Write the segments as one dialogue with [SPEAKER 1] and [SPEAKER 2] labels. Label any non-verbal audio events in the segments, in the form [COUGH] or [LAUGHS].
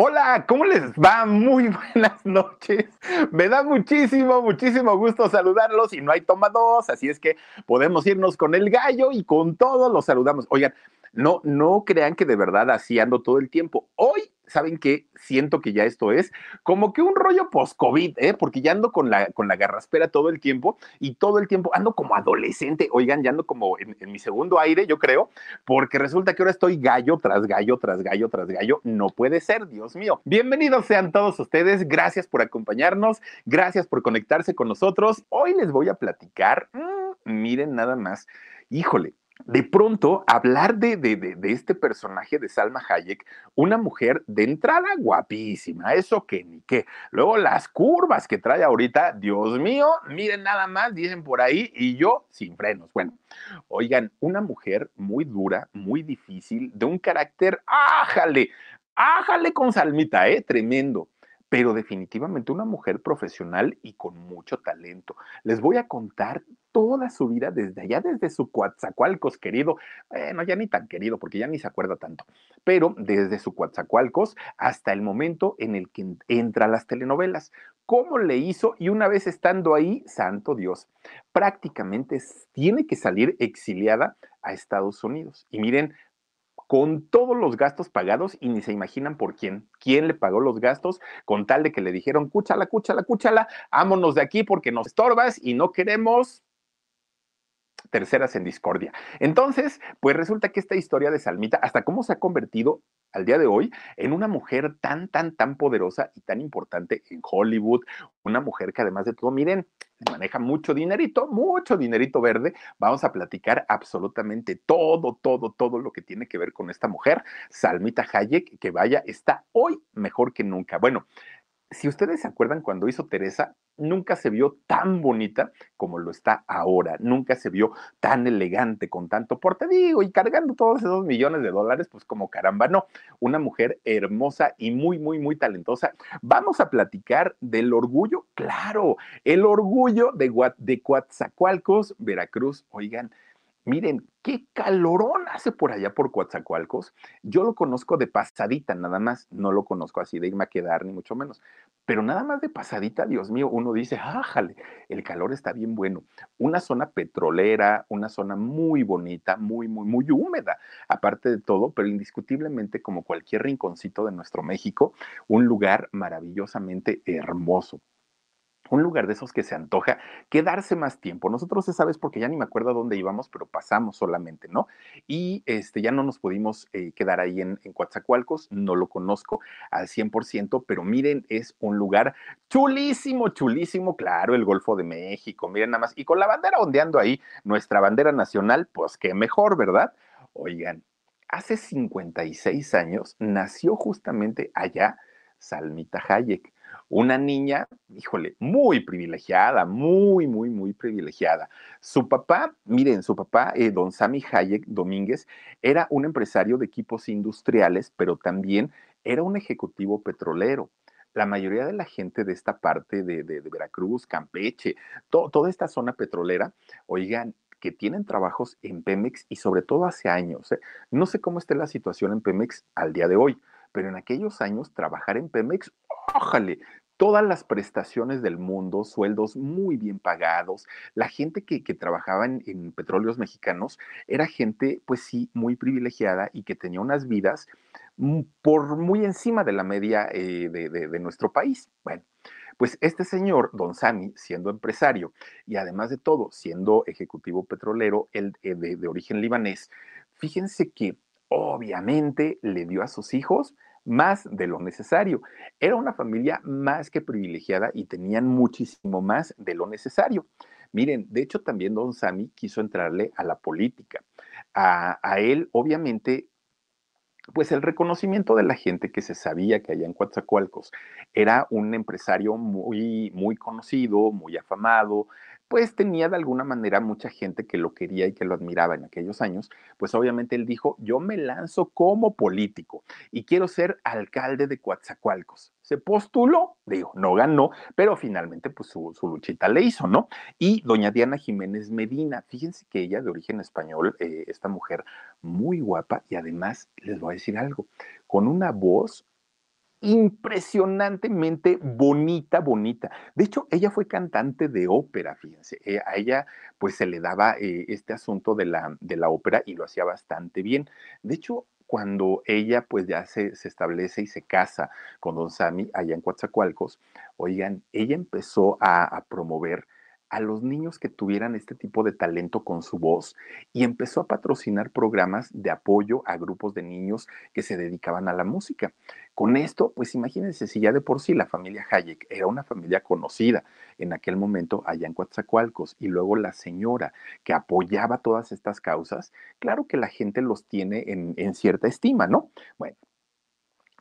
[SPEAKER 1] Hola, ¿cómo les va? Muy [LAUGHS] buenas noches. Me da muchísimo, muchísimo gusto saludarlos y no hay toma dos, así es que podemos irnos con el gallo y con todo los saludamos. Oigan, no, no crean que de verdad así ando todo el tiempo. Hoy, ¿saben qué? Siento que ya esto es como que un rollo post-COVID, ¿eh? Porque ya ando con la, con la garraspera todo el tiempo y todo el tiempo ando como adolescente. Oigan, ya ando como en, mi segundo aire, yo creo, porque resulta que ahora estoy gallo tras gallo, tras gallo, tras gallo. No puede ser, Dios mío. Bienvenidos sean todos ustedes. Gracias por acompañarnos. Gracias por conectarse con nosotros. Hoy les voy a platicar, mmm, miren nada más. Híjole, de pronto hablar de, de, de, de, este personaje de Salma Hayek, una mujer de entrada guapísima, eso que ni qué. Luego las curvas que trae ahorita, Dios mío, miren nada más, dicen por ahí, y yo sin frenos. Bueno, oigan, una mujer muy dura, muy difícil, de un carácter, ájale, ájale con Salmita, ¿eh? Tremendo pero definitivamente una mujer profesional y con mucho talento. Les voy a contar toda su vida desde allá, desde su Coatzacoalcos querido, bueno, ya ni tan querido porque ya ni se acuerda tanto, pero desde su Coatzacoalcos hasta el momento en el que entra las telenovelas. ¿Cómo le hizo? Y una vez estando ahí, santo Dios, prácticamente tiene que salir exiliada a Estados Unidos. Y miren, con todos los gastos pagados y ni se imaginan por quién. ¿Quién le pagó los gastos? Con tal de que le dijeron, cúchala, cúchala, cúchala, vámonos de aquí porque nos estorbas y no queremos terceras en discordia. Entonces, pues resulta que esta historia de Salmita, hasta cómo se ha convertido al día de hoy en una mujer tan, tan, tan poderosa y tan importante en Hollywood, una mujer que además de todo, miren, maneja mucho dinerito, mucho dinerito verde. Vamos a platicar absolutamente todo, todo, todo lo que tiene que ver con esta mujer, Salmita Hayek, que vaya, está hoy mejor que nunca. Bueno, si ustedes se acuerdan cuando hizo Teresa, nunca se vio tan bonita como lo está ahora, nunca se vio tan elegante con tanto porte, digo, y cargando todos esos millones de dólares, pues como caramba, no, una mujer hermosa y muy, muy, muy talentosa. Vamos a platicar del orgullo, claro, el orgullo de, de Coatzacoalcos, Veracruz, oigan, Miren, qué calorón hace por allá por Coatzacoalcos. Yo lo conozco de pasadita, nada más. No lo conozco así de irme a quedar, ni mucho menos. Pero nada más de pasadita, Dios mío, uno dice, ájale, el calor está bien bueno. Una zona petrolera, una zona muy bonita, muy, muy, muy húmeda, aparte de todo, pero indiscutiblemente como cualquier rinconcito de nuestro México, un lugar maravillosamente hermoso un lugar de esos que se antoja quedarse más tiempo. Nosotros esa vez, porque ya ni me acuerdo dónde íbamos, pero pasamos solamente, ¿no? Y este, ya no nos pudimos eh, quedar ahí en, en Coatzacoalcos, no lo conozco al 100%, pero miren, es un lugar chulísimo, chulísimo, claro, el Golfo de México, miren nada más, y con la bandera ondeando ahí, nuestra bandera nacional, pues qué mejor, ¿verdad? Oigan, hace 56 años nació justamente allá Salmita Hayek una niña, híjole, muy privilegiada, muy, muy, muy privilegiada. Su papá, miren, su papá, eh, don Sammy Hayek Domínguez, era un empresario de equipos industriales, pero también era un ejecutivo petrolero. La mayoría de la gente de esta parte de, de, Veracruz, Campeche, to, toda esta zona petrolera, oigan, que tienen trabajos en Pemex y sobre todo hace años. ¿eh? No sé cómo esté la situación en Pemex al día de hoy, pero en aquellos años trabajar en Pemex, ójale, todas las prestaciones del mundo, sueldos muy bien pagados. La gente que, trabajaba en, petróleos mexicanos era gente, pues sí, muy privilegiada y que tenía unas vidas por muy encima de la media eh, de, nuestro país. Bueno, pues este señor, don Sami, siendo empresario y además de todo, siendo ejecutivo petrolero el, eh, de origen libanés, fíjense que obviamente le dio a sus hijos más de lo necesario. Era una familia más que privilegiada y tenían muchísimo más de lo necesario. Miren, de hecho también don Sami quiso entrarle a la política. A, él, obviamente, pues el reconocimiento de la gente que se sabía que allá en Coatzacoalcos era un empresario muy, muy conocido, muy afamado, pues tenía de alguna manera mucha gente que lo quería y que lo admiraba en aquellos años, pues obviamente él dijo, yo me lanzo como político y quiero ser alcalde de Coatzacoalcos. Se postuló, digo, no ganó, pero finalmente pues su, luchita le hizo, ¿no? Y doña Diana Jiménez Medina, fíjense que ella de origen español, eh, esta mujer muy guapa y además les voy a decir algo, con una voz impresionantemente bonita, bonita. De hecho, ella fue cantante de ópera, fíjense. Eh, a ella pues se le daba eh, este asunto de la, de la ópera y lo hacía bastante bien. De hecho, cuando ella pues ya se, se, establece y se casa con don Sami allá en Coatzacoalcos, oigan, ella empezó a, a promover a los niños que tuvieran este tipo de talento con su voz y empezó a patrocinar programas de apoyo a grupos de niños que se dedicaban a la música. Con esto, pues imagínense si ya de por sí la familia Hayek era una familia conocida en aquel momento allá en Coatzacoalcos y luego la señora que apoyaba todas estas causas, claro que la gente los tiene en, en cierta estima, ¿no? Bueno,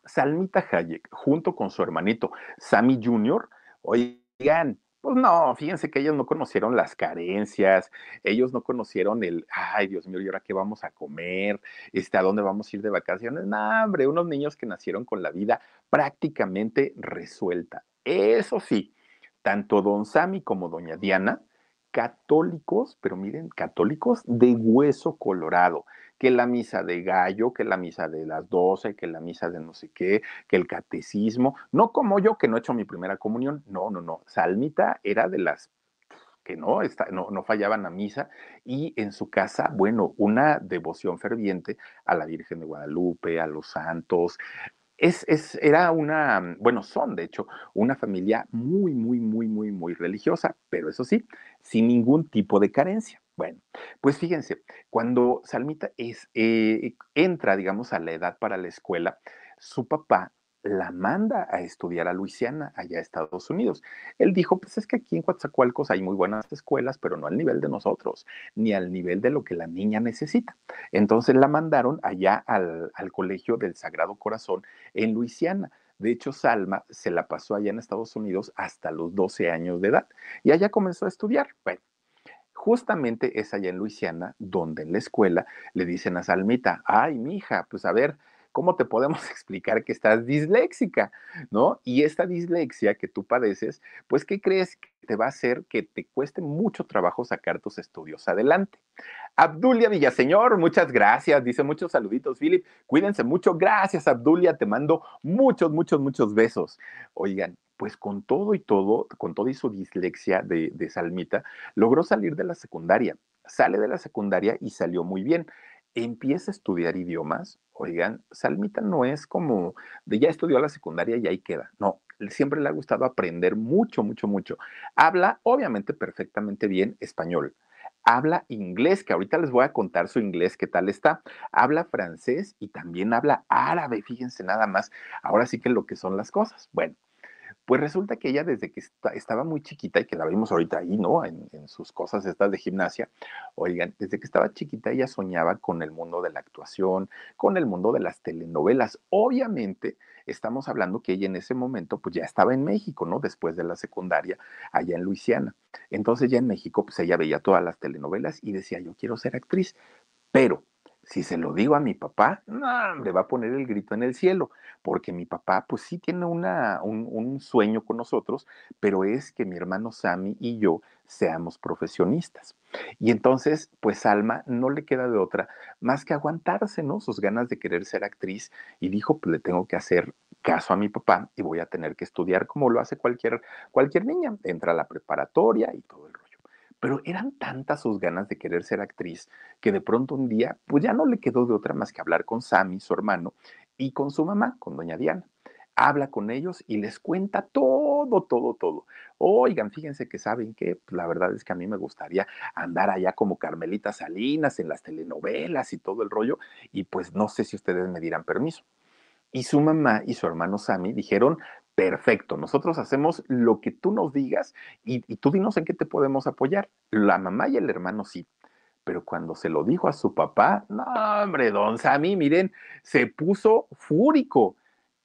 [SPEAKER 1] Salmita Hayek junto con su hermanito Sammy Jr., oigan, pues no, fíjense que ellos no conocieron las carencias, ellos no conocieron el, ay Dios mío, ¿y ahora qué vamos a comer? Este, ¿A dónde vamos a ir de vacaciones? No, hombre, unos niños que nacieron con la vida prácticamente resuelta. Eso sí, tanto don Sami como doña Diana, católicos, pero miren, católicos de hueso colorado que la misa de gallo, que la misa de las doce, que la misa de no sé qué, que el catecismo, no como yo que no he hecho mi primera comunión, no, no, no, Salmita era de las que no, no, no fallaban a misa y en su casa, bueno, una devoción ferviente a la Virgen de Guadalupe, a los santos, es, es, era una, bueno, son de hecho una familia muy, muy, muy, muy, muy religiosa, pero eso sí, sin ningún tipo de carencia. Bueno, pues fíjense, cuando Salmita es, eh, entra, digamos, a la edad para la escuela, su papá la manda a estudiar a Luisiana, allá a Estados Unidos. Él dijo, pues es que aquí en Coatzacoalcos hay muy buenas escuelas, pero no al nivel de nosotros, ni al nivel de lo que la niña necesita. Entonces la mandaron allá al, al Colegio del Sagrado Corazón en Luisiana. De hecho, Salma se la pasó allá en Estados Unidos hasta los 12 años de edad y allá comenzó a estudiar. Bueno, justamente es allá en Luisiana donde en la escuela le dicen a Salmita, ay, mija, pues a ver, ¿cómo te podemos [LAUGHS] explicar que estás disléxica? ¿No? Y esta dislexia que tú padeces, pues, ¿qué crees que te va a hacer que te cueste mucho trabajo sacar tus estudios adelante? Abdulia Villaseñor, muchas gracias. Dice muchos saluditos, Philip. Cuídense mucho. Gracias, Abdulia. Te mando muchos, muchos, muchos besos. Oigan, pues con todo y todo, con toda y su dislexia de, Salmita, logró salir de la secundaria. Sale de la secundaria y salió muy bien. Empieza a estudiar idiomas. Oigan, Salmita no es como de ya estudió la secundaria y ahí queda. No, siempre le ha gustado aprender mucho, mucho, mucho. Habla, obviamente, perfectamente bien español habla inglés, que ahorita les voy a contar su inglés, qué tal está. Habla francés y también habla árabe, fíjense nada más. Ahora sí que lo que son las cosas. Bueno, pues resulta que ella desde que estaba muy chiquita y que la vimos ahorita ahí, ¿no? En, sus cosas estas de gimnasia, oigan, desde que estaba chiquita ella soñaba con el mundo de la actuación, con el mundo de las telenovelas. Obviamente estamos hablando que ella en ese momento pues ya estaba en México, ¿no? Después de la secundaria, allá en Luisiana. Entonces ya en México pues ella veía todas las telenovelas y decía, yo quiero ser actriz, pero si se lo digo a mi papá, no, le va a poner el grito en el cielo, porque mi papá, pues sí tiene una, un, un, sueño con nosotros, pero es que mi hermano Sammy y yo seamos profesionistas. Y entonces, pues Alma no le queda de otra más que aguantarse, ¿no? Sus ganas de querer ser actriz y dijo, pues le tengo que hacer caso a mi papá y voy a tener que estudiar como lo hace cualquier, cualquier niña. Entra a la preparatoria y todo el rollo. Pero eran tantas sus ganas de querer ser actriz que de pronto un día, pues ya no le quedó de otra más que hablar con Sammy, su hermano, y con su mamá, con doña Diana habla con ellos y les cuenta todo, todo, todo. Oigan, fíjense que saben que pues, la verdad es que a mí me gustaría andar allá como Carmelita Salinas en las telenovelas y todo el rollo, y pues no sé si ustedes me dirán permiso. Y su mamá y su hermano Sammy dijeron, perfecto, nosotros hacemos lo que tú nos digas y, tú dinos en qué te podemos apoyar. La mamá y el hermano sí, pero cuando se lo dijo a su papá, no, hombre, don Sammy, miren, se puso fúrico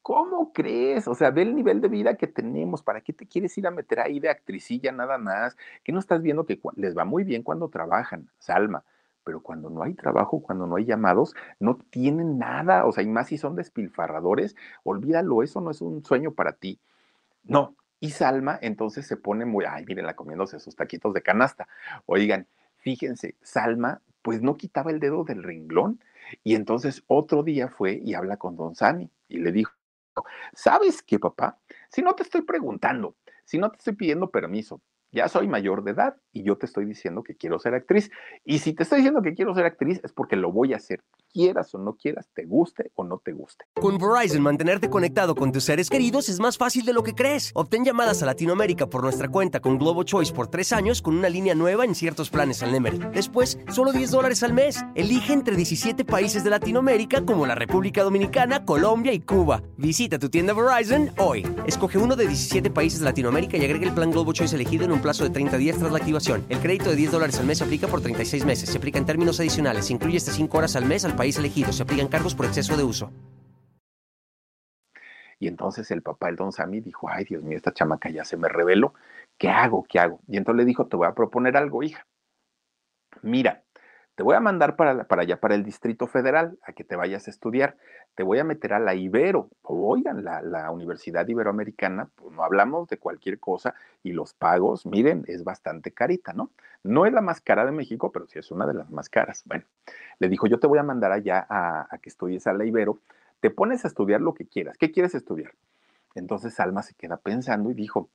[SPEAKER 1] ¿Cómo crees? O sea, ve el nivel de vida que tenemos. ¿Para qué te quieres ir a meter ahí de actricilla nada más? Que no estás viendo que les va muy bien cuando trabajan, Salma. Pero cuando no hay trabajo, cuando no hay llamados, no tienen nada. O sea, y más si son despilfarradores, olvídalo, eso no es un sueño para ti. No. Y Salma entonces se pone muy, ay, la comiéndose sus taquitos de canasta. Oigan, fíjense, Salma pues no quitaba el dedo del renglón. Y entonces otro día fue y habla con don Sani y le dijo, ¿Sabes qué, papá? Si no te estoy preguntando, si no te estoy pidiendo permiso, ya soy mayor de edad y yo te estoy diciendo que quiero ser actriz. Y si te estoy diciendo que quiero ser actriz es porque lo voy a hacer quieras o no quieras, te guste o no te guste.
[SPEAKER 2] Con Verizon, mantenerte conectado con tus seres queridos es más fácil de lo que crees. Obtén llamadas a Latinoamérica por nuestra cuenta con Globo Choice por tres años con una línea nueva en ciertos planes al Nemery. Después, solo 10 dólares al mes. Elige entre 17 países de Latinoamérica como la República Dominicana, Colombia y Cuba. Visita tu tienda Verizon hoy. Escoge uno de 17 países de Latinoamérica y agrega el plan Globo Choice elegido en un plazo de 30 días tras la activación. El crédito de 10 dólares al mes se aplica por 36 meses. Se aplica en términos adicionales. Se incluye hasta 5 horas al mes al país elegido. Se aplican cargos por exceso de uso.
[SPEAKER 1] Y entonces el papá, el don Sammy, dijo, ay Dios mío, esta chamaca ya se me reveló, ¿qué hago? ¿Qué hago? Y entonces le dijo, te voy a proponer algo, hija. Mira, te voy a mandar para, allá, para el Distrito Federal, a que te vayas a estudiar. Te voy a meter a la Ibero. Oigan, la, la Universidad Iberoamericana, pues no hablamos de cualquier cosa y los pagos, miren, es bastante carita, ¿no? No es la más cara de México, pero sí es una de las más caras. Bueno, le dijo, yo te voy a mandar allá a, a que estudies a la Ibero. Te pones a estudiar lo que quieras. ¿Qué quieres estudiar? Entonces Alma se queda pensando y dijo,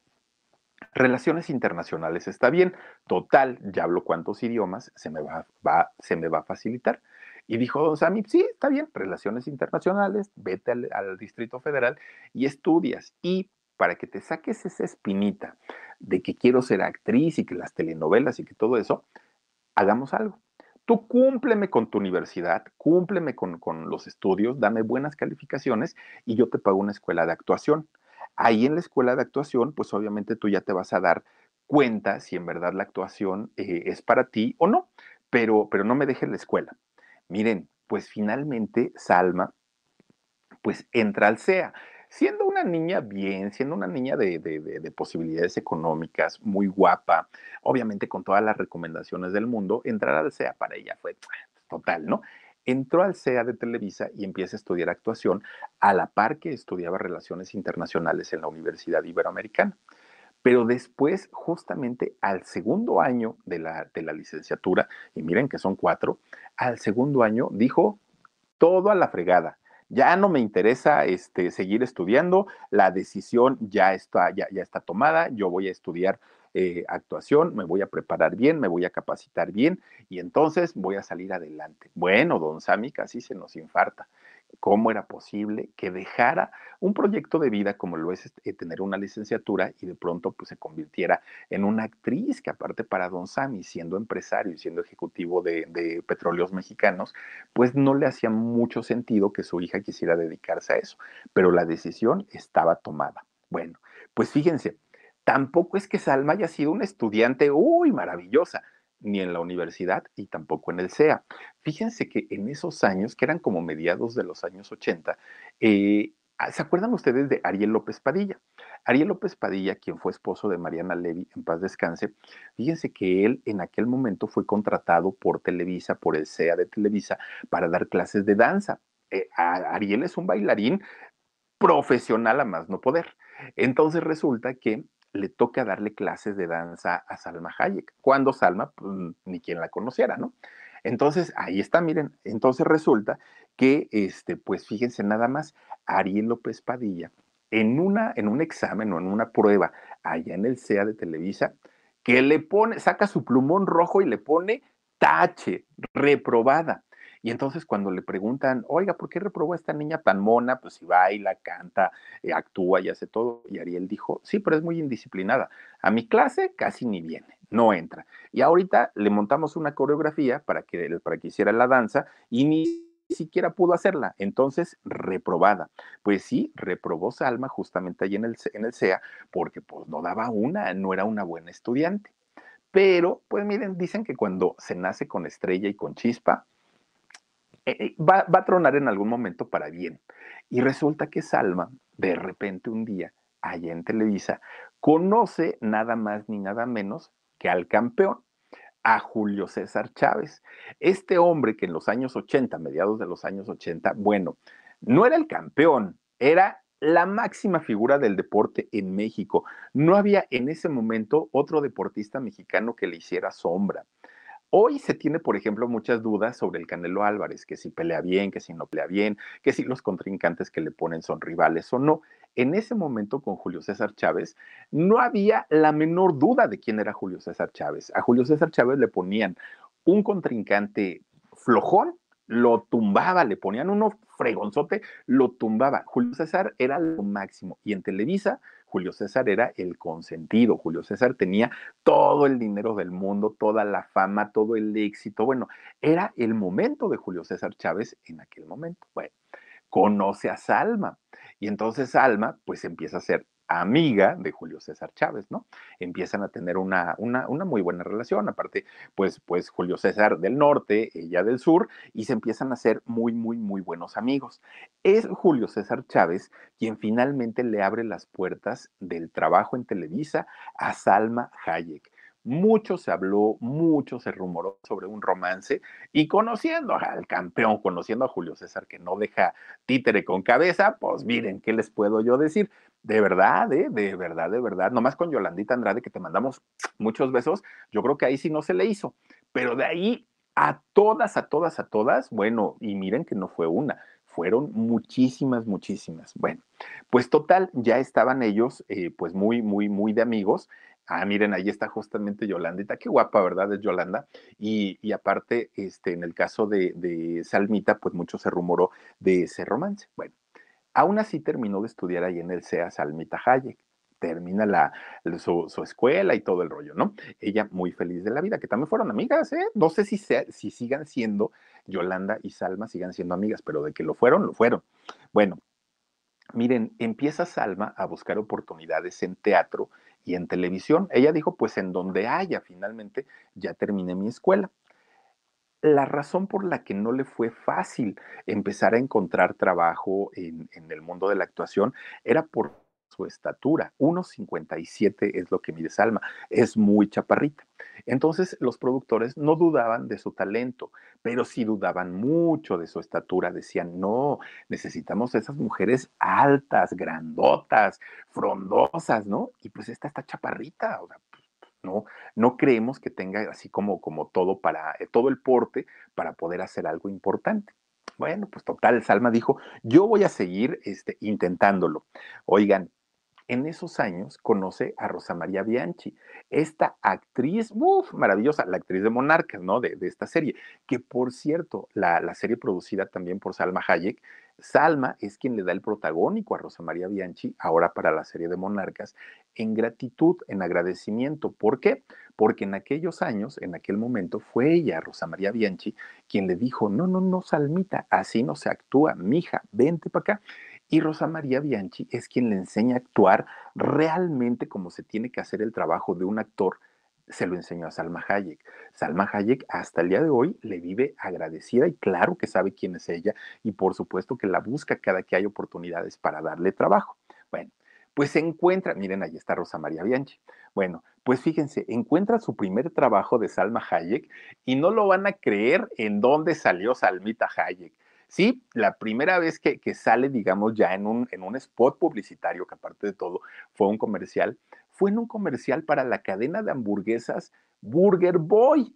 [SPEAKER 1] Relaciones internacionales está bien, total, ya hablo cuántos idiomas, se me va, se me va a facilitar. Y dijo don Sammy, sí, está bien, relaciones internacionales, vete al, Distrito Federal y estudias. Y para que te saques esa espinita de que quiero ser actriz y que las telenovelas y que todo eso, hagamos algo. Tú cúmpleme con tu universidad, cúmpleme con los estudios, dame buenas calificaciones y yo te pago una escuela de actuación. Ahí en la escuela de actuación, pues obviamente tú ya te vas a dar cuenta si en verdad la actuación eh, es para ti o no, pero, pero no me dejes la escuela. Miren, pues finalmente Salma, pues entra al CEA. Siendo una niña bien, siendo una niña de, de, de, de, posibilidades económicas, muy guapa, obviamente con todas las recomendaciones del mundo, entrar al CEA para ella fue total, ¿no? Entró al CEA de Televisa y empieza a estudiar actuación a la par que estudiaba relaciones internacionales en la Universidad Iberoamericana. Pero después, justamente al segundo año de la, de la licenciatura, y miren que son cuatro, al segundo año dijo todo a la fregada. Ya no me interesa este, seguir estudiando, la decisión ya está, ya, ya está tomada, yo voy a estudiar eh, actuación, me voy a preparar bien, me voy a capacitar bien y entonces voy a salir adelante. Bueno, don Sami casi se nos infarta. ¿Cómo era posible que dejara un proyecto de vida como lo es este, tener una licenciatura y de pronto pues, se convirtiera en una actriz que aparte para don Sami, siendo empresario y siendo ejecutivo de, de petróleos mexicanos, pues no le hacía mucho sentido que su hija quisiera dedicarse a eso, pero la decisión estaba tomada. Bueno, pues fíjense, tampoco es que Salma haya sido una estudiante, uy, maravillosa, ni en la universidad y tampoco en el CEA. Fíjense que en esos años, que eran como mediados de los años 80, eh, ah, ¿se acuerdan ustedes de Ariel López Padilla? Ariel López Padilla, quien fue esposo de Mariana Levy, en paz descanse, fíjense que él en aquel momento fue contratado por Televisa, por el CEA de Televisa, para dar clases de danza. Eh, Ariel es un bailarín profesional a más no poder. Entonces resulta que le toca darle clases de danza a Salma Hayek, cuando Salma, pues, ni quien la conociera, ¿no? Entonces, ahí está, miren, entonces resulta que, este, pues fíjense nada más, Ariel López Padilla, en, una, en un examen o en una prueba allá en el CEA de Televisa, que le pone, saca su plumón rojo y le pone tache, reprobada. Y entonces cuando le preguntan, oiga, ¿por qué reprobó a esta niña tan mona? Pues si baila, canta, eh, actúa y hace todo. Y Ariel dijo, sí, pero es muy indisciplinada. A mi clase casi ni viene, no entra. Y ahorita le montamos una coreografía para que, para que hiciera la danza y ni siquiera pudo hacerla, entonces reprobada. Pues sí, reprobó Salma justamente allí en el, en el CEA porque pues no daba una, no era una buena estudiante. Pero, pues miren, dicen que cuando se nace con estrella y con chispa, va, va, a tronar en algún momento para bien. Y resulta que Salma, de repente un día, allá en Televisa, conoce nada más ni nada menos que al campeón, a Julio César Chávez. Este hombre que en los años 80, mediados de los años 80, bueno, no era el campeón, era la máxima figura del deporte en México. No había en ese momento otro deportista mexicano que le hiciera sombra. Hoy se tiene, por ejemplo, muchas dudas sobre el Canelo Álvarez, que si pelea bien, que si no pelea bien, que si los contrincantes que le ponen son rivales o no. En ese momento con Julio César Chávez no había la menor duda de quién era Julio César Chávez. A Julio César Chávez le ponían un contrincante flojón, lo tumbaba, le ponían uno fregonzote, lo tumbaba. Julio César era lo máximo. Y en Televisa Julio César era el consentido, Julio César tenía todo el dinero del mundo, toda la fama, todo el éxito. Bueno, era el momento de Julio César Chávez en aquel momento. Bueno, conoce a Salma y entonces Salma pues empieza a ser amiga de Julio César Chávez, ¿no? Empiezan a tener una, una, muy buena relación, aparte, pues, pues Julio César del norte, ella del sur, y se empiezan a ser muy, muy, muy buenos amigos. Es Julio César Chávez quien finalmente le abre las puertas del trabajo en Televisa a Salma Hayek mucho se habló, mucho se rumoró sobre un romance y conociendo al campeón, conociendo a Julio César que no deja títere con cabeza, pues miren, ¿qué les puedo yo decir? De verdad, ¿eh? de verdad, de verdad, nomás con Yolandita Andrade que te mandamos muchos besos, yo creo que ahí sí no se le hizo, pero de ahí a todas, a todas, a todas, bueno, y miren que no fue una, fueron muchísimas, muchísimas. Bueno, pues total, ya estaban ellos, eh, pues muy, muy, muy de amigos, Ah, miren, ahí está justamente Yolandita, qué guapa, ¿verdad? Es Yolanda. Y, y aparte, este, en el caso de, de, Salmita, pues mucho se rumoró de ese romance. Bueno, aún así terminó de estudiar ahí en el CEA Salmita Hayek. Termina la, su, escuela y todo el rollo, ¿no? Ella muy feliz de la vida, que también fueron amigas, ¿eh? No sé si, si sigan siendo, Yolanda y Salma sigan siendo amigas, pero de que lo fueron, lo fueron. Bueno, miren, empieza Salma a buscar oportunidades en teatro y en televisión. Ella dijo, pues en donde haya, finalmente ya terminé mi escuela. La razón por la que no le fue fácil empezar a encontrar trabajo en, el mundo de la actuación era por su estatura. 1,57 es lo que mide Salma, es muy chaparrita. Entonces los productores no dudaban de su talento, pero sí dudaban mucho de su estatura. Decían, no, necesitamos esas mujeres altas, grandotas, frondosas, ¿no? Y pues esta está chaparrita, o sea, pues, no, no creemos que tenga así como, como todo para, eh, todo el porte para poder hacer algo importante. Bueno, pues total, Salma dijo, yo voy a seguir este, intentándolo. Oigan, en esos años conoce a Rosa María Bianchi, esta actriz, uff, maravillosa, la actriz de Monarcas, ¿no? De, de esta serie, que por cierto, la, la, serie producida también por Salma Hayek, Salma es quien le da el protagónico a Rosa María Bianchi, ahora para la serie de Monarcas, en gratitud, en agradecimiento. ¿Por qué? Porque en aquellos años, en aquel momento, fue ella, Rosa María Bianchi, quien le dijo, no, no, no, Salmita, así no se actúa, mija, vente para acá. Y Rosa María Bianchi es quien le enseña a actuar realmente como se tiene que hacer el trabajo de un actor. Se lo enseñó a Salma Hayek. Salma Hayek hasta el día de hoy le vive agradecida y claro que sabe quién es ella y por supuesto que la busca cada que hay oportunidades para darle trabajo. Bueno, pues se encuentra, miren, ahí está Rosa María Bianchi. Bueno, pues fíjense, encuentra su primer trabajo de Salma Hayek y no lo van a creer en dónde salió Salmita Hayek. Sí, la primera vez que, sale, digamos, ya en un, en un spot publicitario, que aparte de todo fue un comercial, fue en un comercial para la cadena de hamburguesas Burger Boy.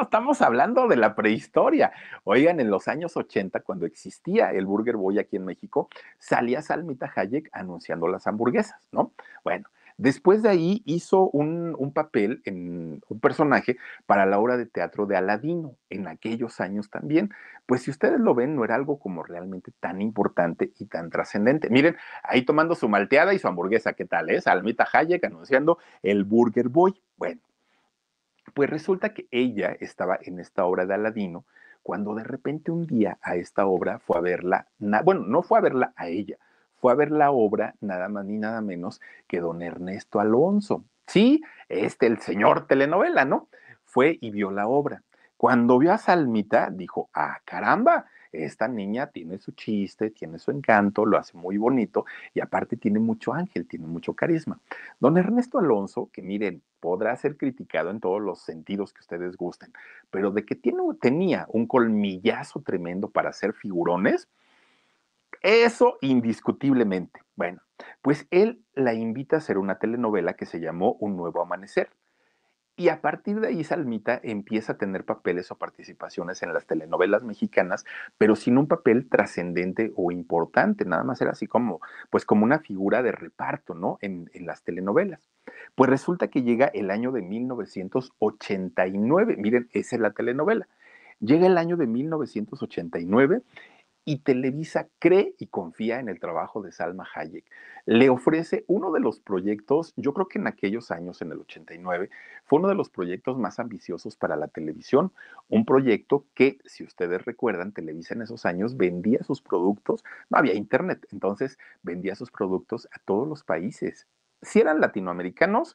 [SPEAKER 1] estamos hablando de la prehistoria. Oigan, en los años 80, cuando existía el Burger Boy aquí en México, salía Salmita Hayek anunciando las hamburguesas, ¿no? Bueno, Después de ahí hizo un, papel en un personaje para la obra de teatro de Aladino, en aquellos años también. Pues si ustedes lo ven, no era algo como realmente tan importante y tan trascendente. Miren, ahí tomando su malteada y su hamburguesa, ¿qué tal es? Almita Hayek anunciando el Burger Boy. Bueno, pues resulta que ella estaba en esta obra de Aladino cuando de repente un día a esta obra fue a verla, bueno, no fue a verla a ella, fue a ver la obra nada más ni nada menos que don Ernesto Alonso. Sí, este, el señor telenovela, ¿no? Fue y vio la obra. Cuando vio a Salmita, dijo, ah, caramba, esta niña tiene su chiste, tiene su encanto, lo hace muy bonito y aparte tiene mucho ángel, tiene mucho carisma. Don Ernesto Alonso, que miren, podrá ser criticado en todos los sentidos que ustedes gusten, pero de que tiene, tenía un colmillazo tremendo para hacer figurones, eso indiscutiblemente. Bueno, pues él la invita a hacer una telenovela que se llamó Un Nuevo Amanecer. Y a partir de ahí Salmita empieza a tener papeles o participaciones en las telenovelas mexicanas, pero sin un papel trascendente o importante, nada más era así como, pues como una figura de reparto, ¿no? En, en las telenovelas. Pues resulta que llega el año de 1989, miren, esa es la telenovela. Llega el año de 1989 y Televisa cree y confía en el trabajo de Salma Hayek. Le ofrece uno de los proyectos, yo creo que en aquellos años, en el 89, fue uno de los proyectos más ambiciosos para la televisión. Un proyecto que, si ustedes recuerdan, Televisa en esos años vendía sus productos, no había internet, entonces vendía sus productos a todos los países. Si eran latinoamericanos,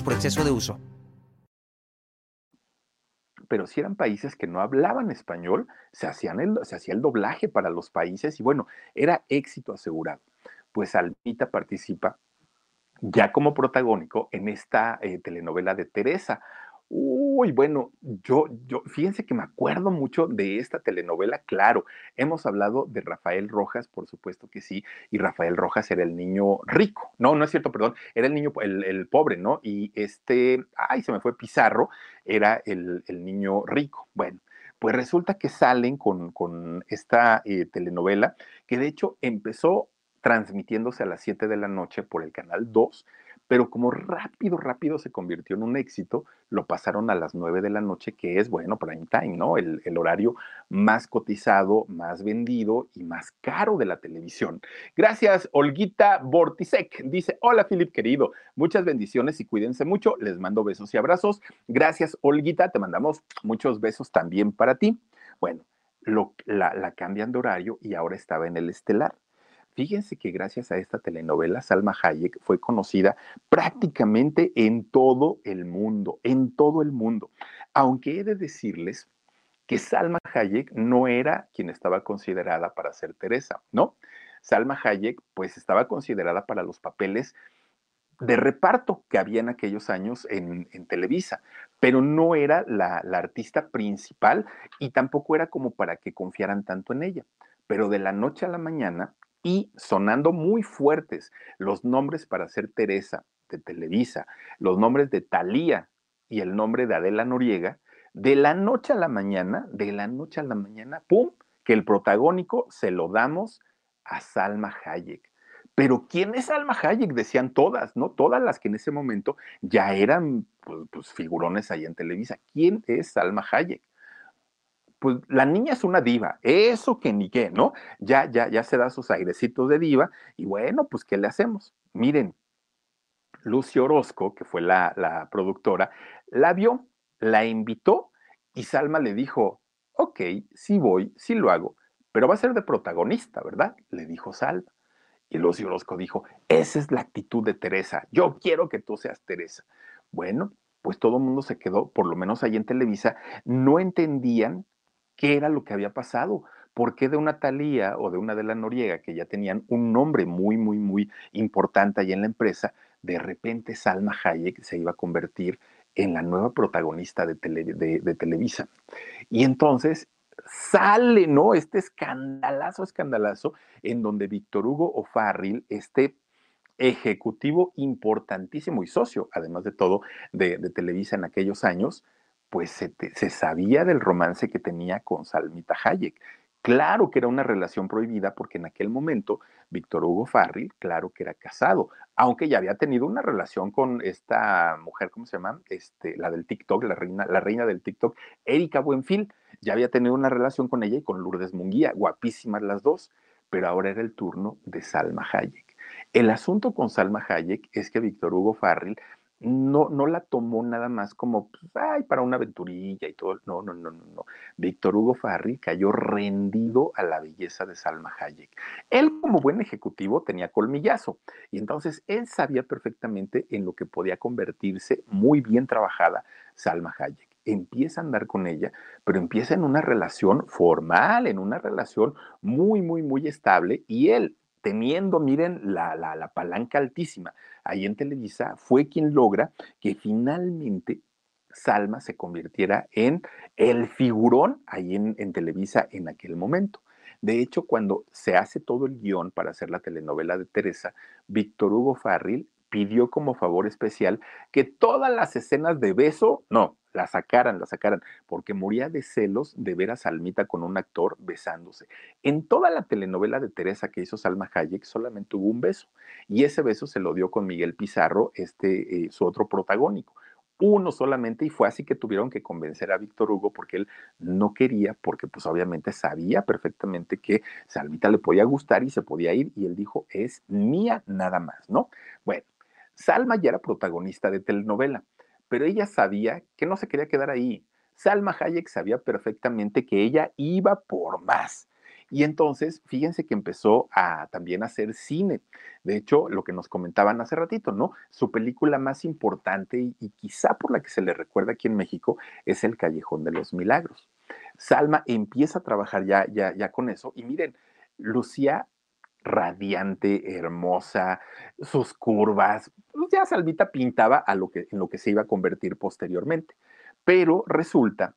[SPEAKER 2] por exceso de uso.
[SPEAKER 1] Pero si eran países que no hablaban español, se, hacían se hacía el doblaje para los países y bueno, era éxito asegurado. Pues Almita participa ya como protagónico en esta eh, telenovela de Teresa, Uy, bueno, yo, yo, fíjense que me acuerdo mucho de esta telenovela, claro, hemos hablado de Rafael Rojas, por supuesto que sí, y Rafael Rojas era el niño rico, no, no es cierto, perdón, era el niño, el, pobre, ¿no? Y este, ay, se me fue Pizarro, era el, niño rico. Bueno, pues resulta que salen con, esta eh, telenovela, que de hecho empezó transmitiéndose a las 7 de la noche por el canal 2 pero como rápido, rápido se convirtió en un éxito, lo pasaron a las 9 de la noche, que es, bueno, prime time, ¿no? El, horario más cotizado, más vendido y más caro de la televisión. Gracias, Olguita Bortisek. Dice, hola, Philip, querido, muchas bendiciones y cuídense mucho. Les mando besos y abrazos. Gracias, Olguita, te mandamos muchos besos también para ti. Bueno, lo, la cambian de horario y ahora estaba en el estelar. Fíjense que gracias a esta telenovela, Salma Hayek fue conocida prácticamente en todo el mundo, en todo el mundo. Aunque he de decirles que Salma Hayek no era quien estaba considerada para ser Teresa, ¿no? Salma Hayek pues estaba considerada para los papeles de reparto que había en aquellos años en, Televisa, pero no era la, la artista principal y tampoco era como para que confiaran tanto en ella. Pero de la noche a la mañana, y sonando muy fuertes los nombres para ser Teresa de Televisa, los nombres de Talía y el nombre de Adela Noriega, de la noche a la mañana, de la noche a la mañana, ¡pum!, que el protagónico se lo damos a Salma Hayek. Pero ¿quién es Salma Hayek? Decían todas, ¿no? Todas las que en ese momento ya eran pues, pues figurones ahí en Televisa. ¿Quién es Salma Hayek? Pues la niña es una diva, eso que ni qué, ¿no? Ya, ya, ya se da sus airecitos de diva y bueno, pues ¿qué le hacemos? Miren, Lucio Orozco, que fue la, productora, la vio, la invitó y Salma le dijo, ok, sí voy, sí lo hago, pero va a ser de protagonista, ¿verdad? Le dijo Salma. Y Lucio Orozco dijo, esa es la actitud de Teresa, yo quiero que tú seas Teresa. Bueno, pues todo el mundo se quedó, por lo menos ahí en Televisa, no entendían qué era lo que había pasado. ¿Por qué de una Talía o de una de la Noriega, que ya tenían un nombre muy, muy, muy importante ahí en la empresa, de repente Salma Hayek se iba a convertir en la nueva protagonista de, Televisa? Y entonces sale, ¿no? Este escandalazo, escandalazo, en donde Víctor Hugo O'Farrill, este ejecutivo importantísimo y socio, además de todo, de, Televisa en aquellos años, pues se, se, sabía del romance que tenía con Salmita Hayek. Claro que era una relación prohibida porque en aquel momento Víctor Hugo Farril, claro que era casado, aunque ya había tenido una relación con esta mujer, ¿cómo se llama? Este, la del TikTok, la reina, la reina del TikTok, Erika Buenfil, ya había tenido una relación con ella y con Lourdes Munguía, guapísimas las dos, pero ahora era el turno de Salma Hayek. El asunto con Salma Hayek es que Víctor Hugo Farril no, no la tomó nada más como, pues, ay, para una aventurilla y todo. No, no, no, no, no. Víctor Hugo Farri cayó rendido a la belleza de Salma Hayek. Él, como buen ejecutivo, tenía colmillazo. Y entonces él sabía perfectamente en lo que podía convertirse muy bien trabajada Salma Hayek. Empieza a andar con ella, pero empieza en una relación formal, en una relación muy, muy, muy estable. Y él, teniendo, miren, la, la, la palanca altísima ahí en Televisa, fue quien logra que finalmente Salma se convirtiera en el figurón ahí en, en, Televisa en aquel momento. De hecho, cuando se hace todo el guion para hacer la telenovela de Teresa, Víctor Hugo Farril pidió como favor especial que todas las escenas de beso, no, la sacaran, la sacaran, porque moría de celos de ver a Salmita con un actor besándose. En toda la telenovela de Teresa que hizo Salma Hayek solamente hubo un beso, y ese beso se lo dio con Miguel Pizarro, este, eh, su otro protagónico. Uno solamente, y fue así que tuvieron que convencer a Víctor Hugo porque él no quería, porque pues obviamente sabía perfectamente que Salmita le podía gustar y se podía ir, y él dijo, es mía nada más, ¿no? Bueno, Salma ya era protagonista de telenovela pero ella sabía que no se quería quedar ahí. Salma Hayek sabía perfectamente que ella iba por más. Y entonces, fíjense que empezó a también hacer cine. De hecho, lo que nos comentaban hace ratito, ¿no? Su película más importante y, quizá por la que se le recuerda aquí en México es El Callejón de los Milagros. Salma empieza a trabajar ya, ya, ya con eso. Y miren, Lucía radiante, hermosa, sus curvas. Pues ya Salvita pintaba a lo que, en lo que se iba a convertir posteriormente. Pero resulta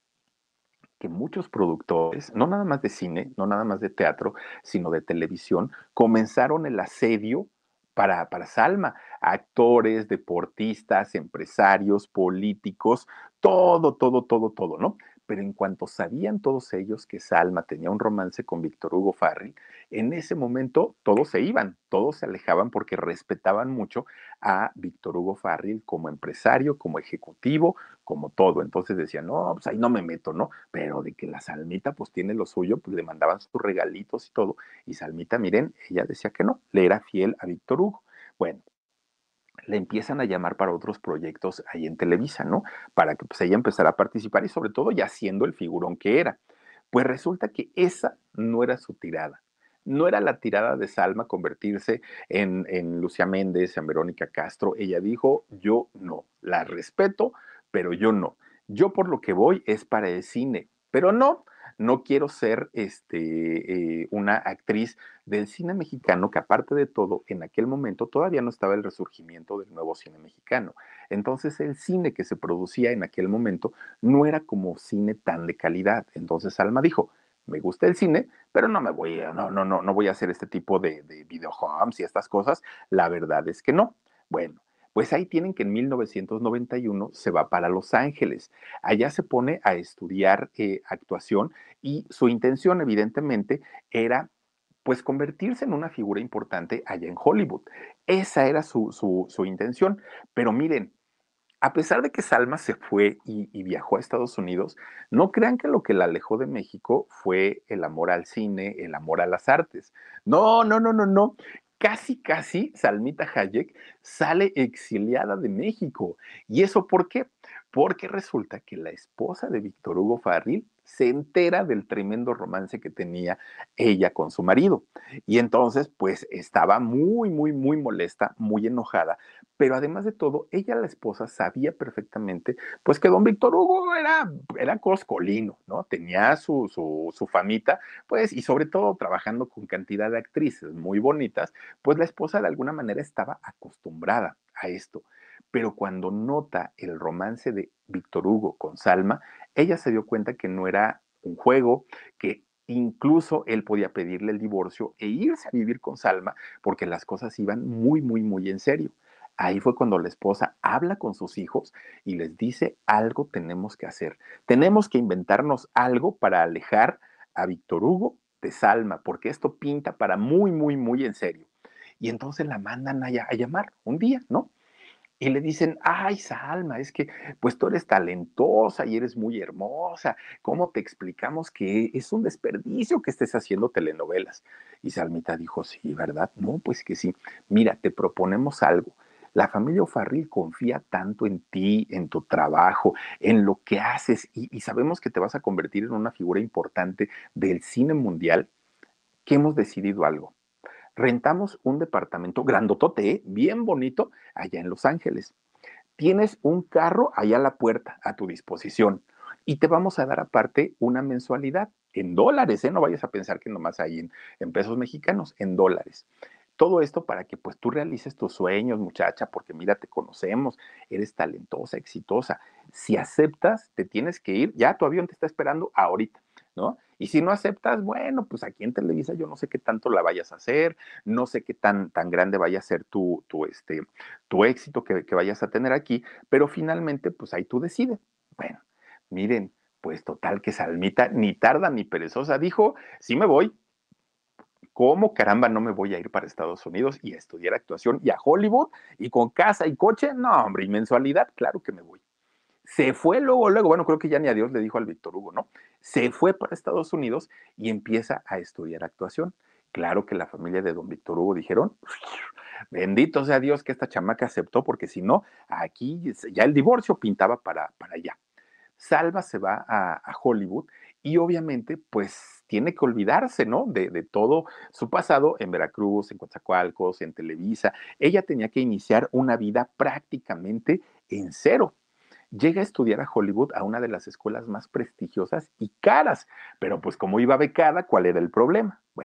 [SPEAKER 1] que muchos productores, no nada más de cine, no nada más de teatro, sino de televisión, comenzaron el asedio para, para Salma. Actores, deportistas, empresarios, políticos, todo, todo, todo, todo, ¿no? pero en cuanto sabían todos ellos que Salma tenía un romance con Víctor Hugo Farrell, en ese momento todos se iban, todos se alejaban porque respetaban mucho a Víctor Hugo Farrell como empresario, como ejecutivo, como todo. Entonces decían, no, pues ahí no me meto, ¿no? Pero de que la Salmita pues tiene lo suyo, pues le mandaban sus regalitos y todo. Y Salmita, miren, ella decía que no, le era fiel a Víctor Hugo. Bueno, le empiezan a llamar para otros proyectos ahí en Televisa, ¿no? Para que pues ella empezara a participar y sobre todo ya siendo el figurón que era. Pues resulta que esa no era su tirada. No era la tirada de Salma convertirse en, en Lucia Méndez, en Verónica Castro. Ella dijo, yo no, la respeto, pero yo no. Yo por lo que voy es para el cine, pero no, no quiero ser este, eh, una actriz del cine mexicano, que aparte de todo, en aquel momento todavía no estaba el resurgimiento del nuevo cine mexicano. Entonces el cine que se producía en aquel momento no era como cine tan de calidad. Entonces Alma dijo, me gusta el cine, pero no me voy a, no, no, no, no voy a hacer este tipo de, de y estas cosas. La verdad es que no. Bueno, pues ahí tienen que en 1991 se va para Los Ángeles. Allá se pone a estudiar eh, actuación y su intención evidentemente era pues convertirse en una figura importante allá en Hollywood. Esa era su, su, intención. Pero miren, a pesar de que Salma se fue y, viajó a Estados Unidos, no crean que lo que la alejó de México fue el amor al cine, el amor a las artes. No, no, no, no, no casi, casi Salmita Hayek sale exiliada de México. ¿Y eso por qué? Porque resulta que la esposa de Víctor Hugo Farril se entera del tremendo romance que tenía ella con su marido. Y entonces, pues estaba muy, muy, muy molesta, muy enojada. Pero además de todo, ella, la esposa, sabía perfectamente, pues que don Víctor Hugo era, era coscolino, ¿no? Tenía su, su, su famita, pues, y sobre todo trabajando con cantidad de actrices muy bonitas, pues la esposa de alguna manera estaba acostumbrada a esto pero cuando nota el romance de Víctor Hugo con Salma, ella se dio cuenta que no era un juego, que incluso él podía pedirle el divorcio e irse a vivir con Salma porque las cosas iban muy, muy, muy en serio. Ahí fue cuando la esposa habla con sus hijos y les dice, algo tenemos que hacer. Tenemos que inventarnos algo para alejar a Víctor Hugo de Salma, porque esto pinta para muy, muy, muy en serio. Y entonces la mandan a, a llamar un día, ¿no? Y le dicen, ay, Salma, es que pues tú eres talentosa y eres muy hermosa, ¿cómo te explicamos que es un desperdicio que estés haciendo telenovelas? Y Salmita dijo, sí, ¿verdad? No, pues que sí. Mira, te proponemos algo. La familia O'Farrill confía tanto en ti, en tu trabajo, en lo que haces y, y sabemos que te vas a convertir en una figura importante del cine mundial que hemos decidido algo rentamos un departamento grandotote, ¿eh? bien bonito, allá en Los Ángeles. Tienes un carro allá a la puerta, a tu disposición, y te vamos a dar aparte una mensualidad en dólares, ¿eh? No vayas a pensar que nomás hay en, en pesos mexicanos, en dólares. Todo esto para que pues tú realices tus sueños, muchacha, porque mira, te conocemos, eres talentosa, exitosa. Si aceptas, te tienes que ir, ya tu avión te está esperando ahorita, ¿no? Y si no aceptas, bueno, pues aquí en Televisa yo no sé qué tanto la vayas a hacer, no sé qué tan, tan grande vaya a ser tu, tu, este, tu éxito que, que vayas a tener aquí, pero finalmente, pues ahí tú decides. Bueno, miren, pues total que Salmita ni tarda ni perezosa dijo, sí me voy. ¿Cómo caramba no me voy a ir para Estados Unidos y a estudiar actuación y a Hollywood y con casa y coche? No, hombre, y mensualidad, claro que me voy. Se fue luego, luego, bueno, creo que ya ni a Dios le dijo al Víctor Hugo, ¿no? Se fue para Estados Unidos y empieza a estudiar actuación. Claro que la familia de don Víctor Hugo dijeron, [LAUGHS] bendito sea Dios que esta chamaca aceptó, porque si no, aquí ya el divorcio pintaba para, para allá. Salva se va a, a Hollywood y obviamente pues tiene que olvidarse, ¿no? De, de, todo su pasado en Veracruz, en Coatzacoalcos, en Televisa. Ella tenía que iniciar una vida prácticamente en cero llega a estudiar a Hollywood a una de las escuelas más prestigiosas y caras. Pero pues como iba becada, ¿cuál era el problema?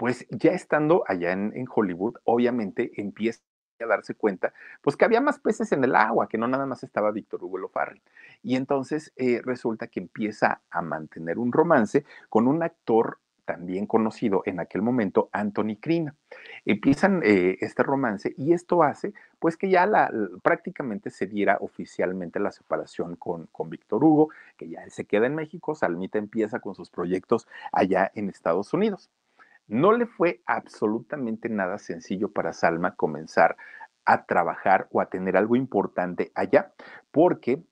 [SPEAKER 1] pues ya estando allá en, Hollywood, obviamente empieza a darse cuenta, pues que había más peces en el agua, que no nada más estaba Víctor Hugo Lofarri. Y entonces eh, resulta que empieza a mantener un romance con un actor también conocido en aquel momento, Anthony Crina. Empiezan eh, este romance y esto hace pues que ya la, prácticamente se diera oficialmente la separación con, con Víctor Hugo, que ya se queda en México, Salmita empieza con sus proyectos allá en Estados Unidos. No le fue absolutamente nada sencillo para Salma comenzar a trabajar o a tener algo importante allá, porque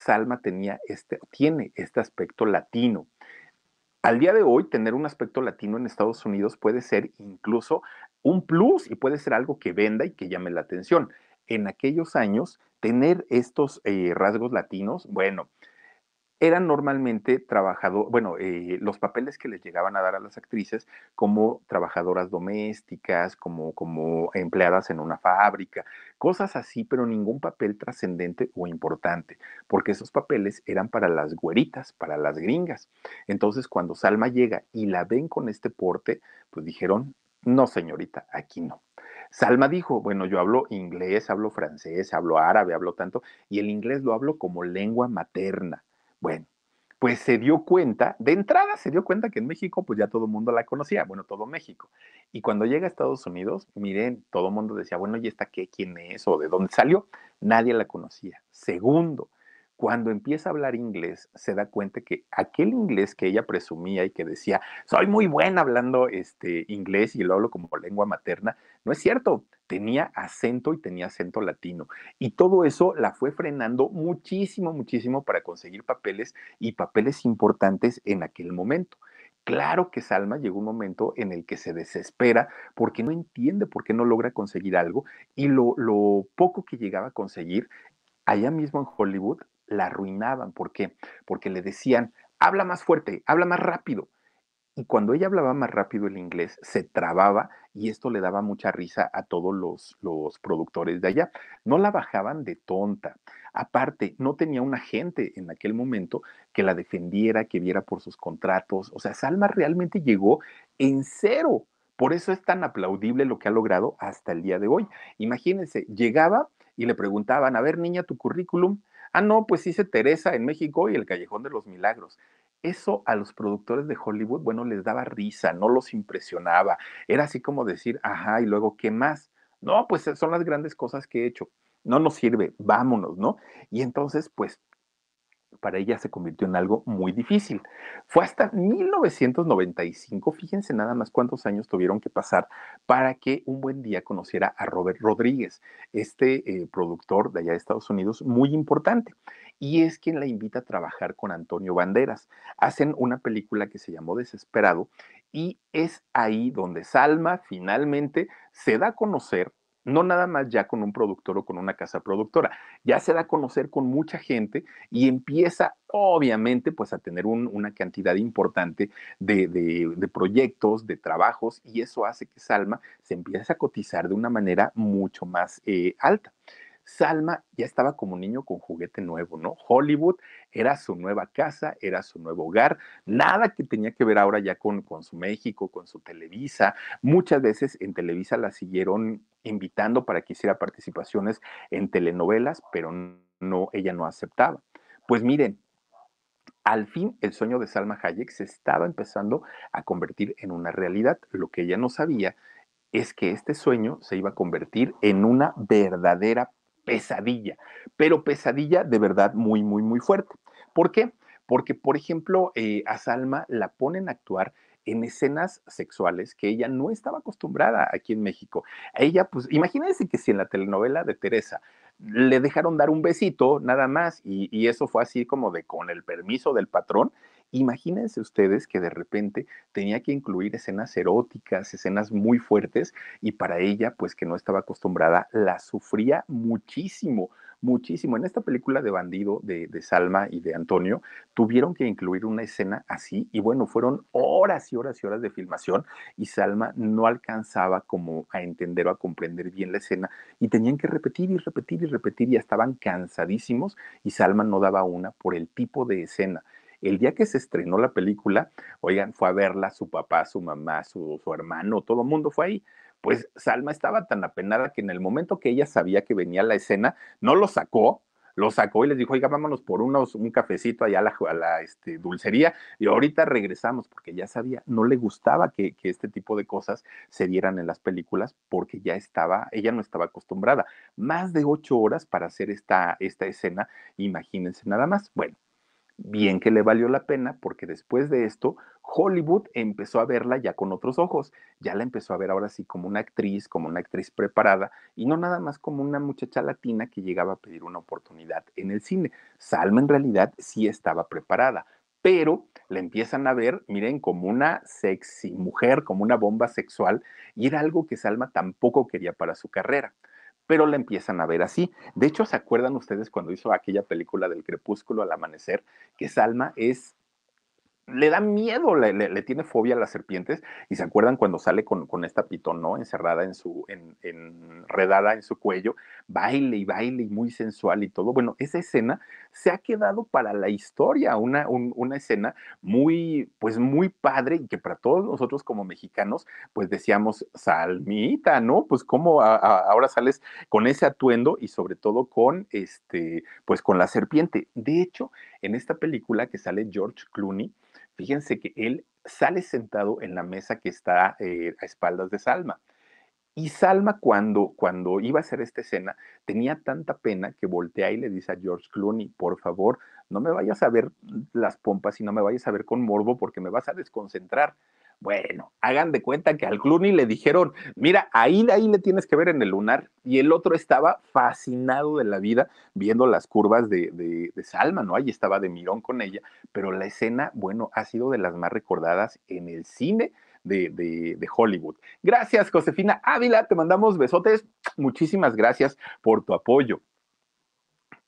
[SPEAKER 1] Salma tenía este, tiene este aspecto latino. Al día de hoy, tener un aspecto latino en Estados Unidos puede ser incluso un plus y puede ser algo que venda y que llame la atención. En aquellos años, tener estos eh, rasgos latinos, bueno, eran normalmente trabajadores, bueno, eh, los papeles que les llegaban a dar a las actrices como trabajadoras domésticas, como, como empleadas en una fábrica, cosas así, pero ningún papel trascendente o importante, porque esos papeles eran para las güeritas, para las gringas. Entonces, cuando Salma llega y la ven con este porte, pues dijeron, no, señorita, aquí no. Salma dijo, bueno, yo hablo inglés, hablo francés, hablo árabe, hablo tanto, y el inglés lo hablo como lengua materna bueno, pues se dio cuenta, de entrada se dio cuenta que en México pues ya todo el mundo la conocía, bueno, todo México. Y cuando llega a Estados Unidos, miren, todo el mundo decía, bueno, ¿y esta qué? ¿Quién es? ¿O de dónde salió? Nadie la conocía. Segundo, cuando empieza a hablar inglés, se da cuenta que aquel inglés que ella presumía y que decía, soy muy buena hablando este inglés y lo hablo como lengua materna, no es cierto. Tenía acento y tenía acento latino. Y todo eso la fue frenando muchísimo, muchísimo para conseguir papeles y papeles importantes en aquel momento. Claro que Salma llegó un momento en el que se desespera porque no entiende por qué no logra conseguir algo y lo, lo poco que llegaba a conseguir allá mismo en Hollywood la arruinaban. ¿Por qué? Porque le decían, habla más fuerte, habla más rápido. Y cuando ella hablaba más rápido el inglés, se trababa y esto le daba mucha risa a todos los, los productores de allá. No la bajaban de tonta. Aparte, no tenía un agente en aquel momento que la defendiera, que viera por sus contratos. O sea, Salma realmente llegó en cero. Por eso es tan aplaudible lo que ha logrado hasta el día de hoy. Imagínense, llegaba y le preguntaban, a ver, niña, tu currículum. Ah, no, pues hice Teresa en México y el Callejón de los Milagros. Eso a los productores de Hollywood, bueno, les daba risa, no los impresionaba. Era así como decir, ajá, y luego, ¿qué más? No, pues son las grandes cosas que he hecho. No nos sirve, vámonos, ¿no? Y entonces, pues para ella se convirtió en algo muy difícil. Fue hasta 1995, fíjense nada más cuántos años tuvieron que pasar para que un buen día conociera a Robert Rodríguez, este eh, productor de allá de Estados Unidos muy importante. Y es quien la invita a trabajar con Antonio Banderas. Hacen una película que se llamó Desesperado y es ahí donde Salma finalmente se da a conocer no nada más ya con un productor o con una casa productora, ya se da a conocer con mucha gente y empieza obviamente pues a tener una cantidad importante de, proyectos, de trabajos y eso hace que Salma se empiece a cotizar de una manera mucho más eh, alta. Salma ya estaba como niño con juguete nuevo, ¿no? Hollywood era su nueva casa, era su nuevo hogar, nada que tenía que ver ahora ya con, con su México, con su Televisa. Muchas veces en Televisa la siguieron invitando para que hiciera participaciones en telenovelas, pero no, ella no aceptaba. Pues miren, al fin el sueño de Salma Hayek se estaba empezando a convertir en una realidad. Lo que ella no sabía es que este sueño se iba a convertir en una verdadera pesadilla, pero pesadilla de verdad muy, muy, muy fuerte. ¿Por qué? Porque, por ejemplo, eh, a Salma la ponen a actuar en escenas sexuales que ella no estaba acostumbrada aquí en México. A ella, pues, imagínense que si en la telenovela de Teresa le dejaron dar un besito nada más y, y, eso fue así como de con el permiso del patrón, Imagínense ustedes que de repente tenía que incluir escenas eróticas, escenas muy fuertes, y para ella, pues que no estaba acostumbrada, la sufría muchísimo, muchísimo. En esta película de bandido de, Salma y de Antonio, tuvieron que incluir una escena así, y bueno, fueron horas y horas y horas de filmación, y Salma no alcanzaba como a entender o a comprender bien la escena, y tenían que repetir y repetir y repetir, y estaban cansadísimos, y Salma no daba una por el tipo de escena el día que se estrenó la película, oigan, fue a verla su papá, su mamá, su, hermano, todo el mundo fue ahí. Pues Salma estaba tan apenada que en el momento que ella sabía que venía la escena, no lo sacó, lo sacó y les dijo, oiga, vámonos por unos, un cafecito allá a la, este, dulcería y ahorita regresamos, porque ya sabía, no le gustaba que, este tipo de cosas se dieran en las películas porque ya estaba, ella no estaba acostumbrada. Más de ocho horas para hacer esta, esta escena, imagínense nada más. Bueno, Bien que le valió la pena porque después de esto Hollywood empezó a verla ya con otros ojos, ya la empezó a ver ahora sí como una actriz, como una actriz preparada y no nada más como una muchacha latina que llegaba a pedir una oportunidad en el cine. Salma en realidad sí estaba preparada, pero la empiezan a ver, miren, como una sexy mujer, como una bomba sexual y era algo que Salma tampoco quería para su carrera pero la empiezan a ver así. De hecho, ¿se acuerdan ustedes cuando hizo aquella película del crepúsculo al amanecer? Que Salma es le da miedo, le, tiene fobia a las serpientes. Y se acuerdan cuando sale con, esta pitón, ¿no? Encerrada en su, en, enredada en su cuello, baile y baile y muy sensual y todo. Bueno, esa escena se ha quedado para la historia, una, una escena muy, pues muy padre y que para todos nosotros como mexicanos, pues decíamos, Salmita, ¿no? Pues cómo ahora sales con ese atuendo y sobre todo con este, pues con la serpiente. De hecho, en esta película que sale George Clooney, Fíjense que él sale sentado en la mesa que está eh, a espaldas de Salma. Y Salma, cuando, cuando iba a hacer esta escena, tenía tanta pena que voltea y le dice a George Clooney, por favor, no me vayas a ver las pompas y no me vayas a ver con morbo porque me vas a desconcentrar. Bueno, hagan de cuenta que al Clooney le dijeron, mira, ahí, ahí le tienes que ver en el lunar. Y el otro estaba fascinado de la vida viendo las curvas de, de, de, Salma, ¿no? Ahí estaba de mirón con ella. Pero la escena, bueno, ha sido de las más recordadas en el cine. De, de, de, Hollywood. Gracias, Josefina Ávila, te mandamos besotes. Muchísimas gracias por tu apoyo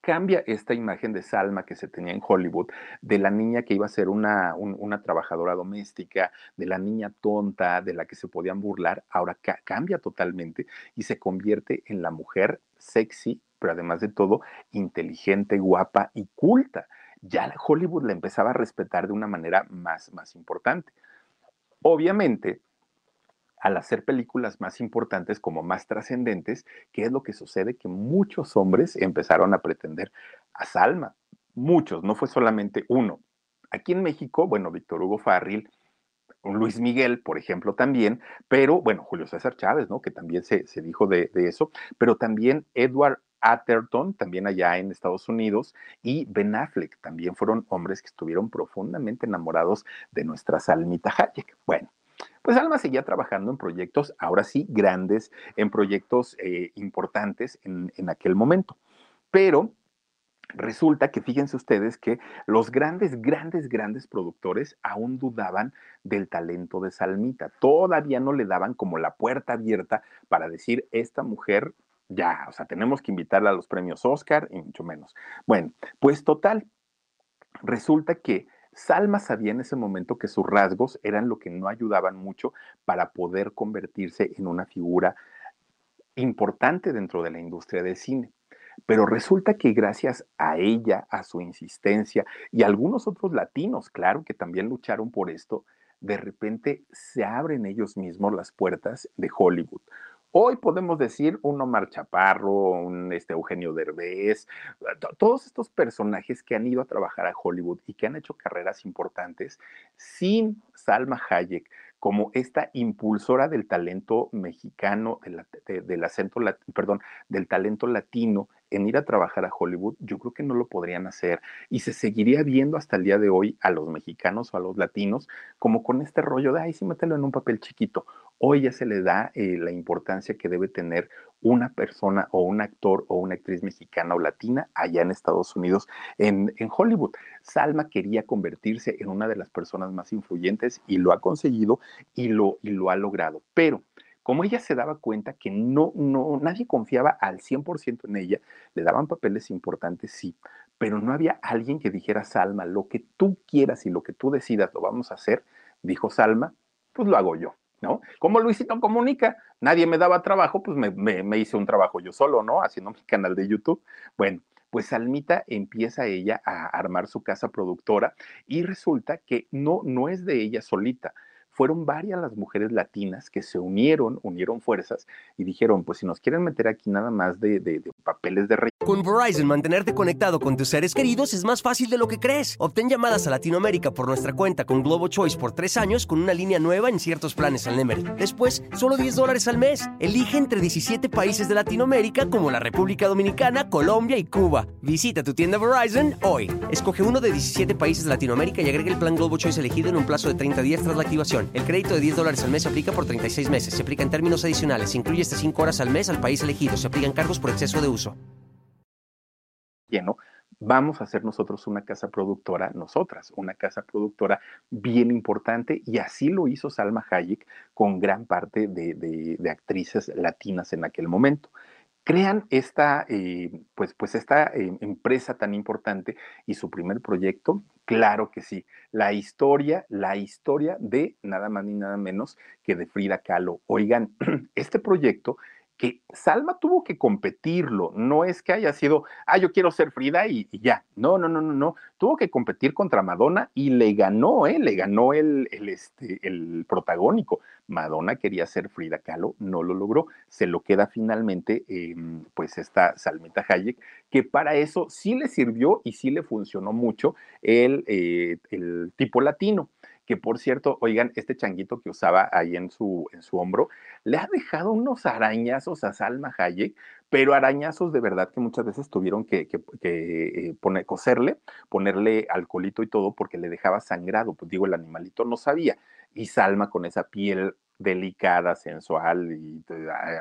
[SPEAKER 1] cambia esta imagen de Salma que se tenía en Hollywood, de la niña que iba a ser una, un, una trabajadora doméstica, de la niña tonta, de la que se podían burlar, ahora ca cambia totalmente y se convierte en la mujer sexy, pero además de todo, inteligente, guapa y culta. Ya Hollywood la empezaba a respetar de una manera más, más importante. Obviamente, al hacer películas más importantes, como más trascendentes, ¿qué es lo que sucede? Que muchos hombres empezaron a pretender a Salma. Muchos, no fue solamente uno. Aquí en México, bueno, Víctor Hugo Farril, Luis Miguel, por ejemplo, también, pero bueno, Julio César Chávez, ¿no? Que también se, se dijo de, de, eso, pero también Edward Atherton, también allá en Estados Unidos, y Ben Affleck, también fueron hombres que estuvieron profundamente enamorados de nuestra Salmita Hayek. Bueno, pues Alma seguía trabajando en proyectos, ahora sí, grandes, en proyectos eh, importantes en, en aquel momento. Pero Resulta que fíjense ustedes que los grandes, grandes, grandes productores aún dudaban del talento de Salmita. Todavía no le daban como la puerta abierta para decir, esta mujer ya, o sea, tenemos que invitarla a los premios Oscar y mucho menos. Bueno, pues total, resulta que Salma sabía en ese momento que sus rasgos eran lo que no ayudaban mucho para poder convertirse en una figura importante dentro de la industria del cine. Pero resulta que gracias a ella, a su insistencia y a algunos otros latinos, claro, que también lucharon por esto, de repente se abren ellos mismos las puertas de Hollywood. Hoy podemos decir un Omar Chaparro, un este, Eugenio Derbez, todos estos personajes que han ido a trabajar a Hollywood y que han hecho carreras importantes sin Salma Hayek como esta impulsora del talento mexicano, de la, de, del acento, perdón, del talento latino en ir a trabajar a Hollywood, yo creo que no lo podrían hacer y se seguiría viendo hasta el día de hoy a los mexicanos o a los latinos como con este rollo de, ay, sí, mételo en un papel chiquito. Hoy ya se le da eh, la importancia que debe tener una persona o un actor o una actriz mexicana o latina allá en Estados Unidos, en, en Hollywood. Salma quería convertirse en una de las personas más influyentes y lo ha conseguido y lo, y lo ha logrado. Pero como ella se daba cuenta que no, no, nadie confiaba al 100% en ella, le daban papeles importantes, sí, pero no había alguien que dijera, Salma, lo que tú quieras y lo que tú decidas lo vamos a hacer, dijo Salma, pues lo hago yo, ¿no? Como Luisito comunica, nadie me daba trabajo, pues me, me, hice un trabajo yo solo, ¿no? Haciendo mi canal de YouTube. Bueno, pues Salmita empieza ella a armar su casa productora y resulta que no, no es de ella solita fueron varias las mujeres latinas que se unieron, unieron fuerzas y dijeron, pues si nos quieren meter aquí nada más de, de, papeles de rey.
[SPEAKER 2] Con Verizon, mantenerte conectado con tus seres queridos es más fácil de lo que crees. Obtén llamadas a Latinoamérica por nuestra cuenta con Globo Choice por tres años con una línea nueva en ciertos planes al Nemery. Después, solo 10 dólares al mes. Elige entre 17 países de Latinoamérica como la República Dominicana, Colombia y Cuba. Visita tu tienda Verizon hoy. Escoge uno de 17 países de Latinoamérica y agrega el plan Globo Choice elegido en un plazo de 30 días tras la activación. El crédito de 10 dólares al mes se aplica por 36 meses. Se aplica en términos adicionales. Se incluye hasta 5 horas al mes al país elegido. Se aplican cargos por exceso de uso.
[SPEAKER 1] Lleno. Vamos a hacer nosotros una casa productora, nosotras, una casa productora bien importante, y así lo hizo Salma Hayek con gran parte de, actrices latinas en aquel momento crean esta, eh, pues, pues esta eh, empresa tan importante y su primer proyecto, claro que sí, la historia, la historia de nada más ni nada menos que de Frida Kahlo. Oigan, [CLEARS THROAT] este proyecto que Salma tuvo que competirlo, no es que haya sido, ah, yo quiero ser Frida y, ya, no, no, no, no, no, tuvo que competir contra Madonna y le ganó, ¿eh? Le ganó el, el, este, el protagónico. Madonna quería ser Frida Kahlo, no lo logró, se lo queda finalmente, eh, pues esta Salmita Hayek, que para eso sí le sirvió y sí le funcionó mucho el, eh, el tipo latino que por cierto, oigan, este changuito que usaba ahí en su, en su hombro, le ha dejado unos arañazos a Salma Hayek, pero arañazos de verdad que muchas veces tuvieron que, que, eh, poner, coserle, ponerle alcoholito y todo porque le dejaba sangrado, pues digo, el animalito no sabía. Y Salma con esa piel delicada, sensual y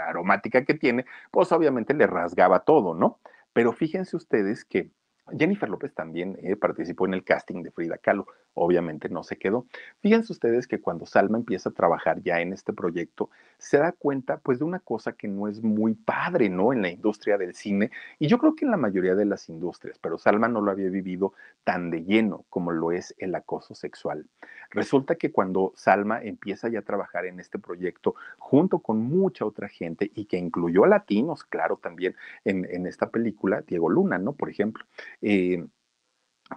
[SPEAKER 1] aromática que tiene, pues obviamente le rasgaba todo, ¿no? Pero fíjense ustedes que Jennifer López también eh, participó en el casting de Frida Kahlo, obviamente no se quedó. Fíjense ustedes que cuando Salma empieza a trabajar ya en este proyecto, se da cuenta pues de una cosa que no es muy padre, ¿no? En la industria del cine, y yo creo que en la mayoría de las industrias, pero Salma no lo había vivido tan de lleno como lo es el acoso sexual. Resulta que cuando Salma empieza ya a trabajar en este proyecto junto con mucha otra gente y que incluyó a latinos, claro, también en, en esta película, Diego Luna, ¿no? Por ejemplo. Eh,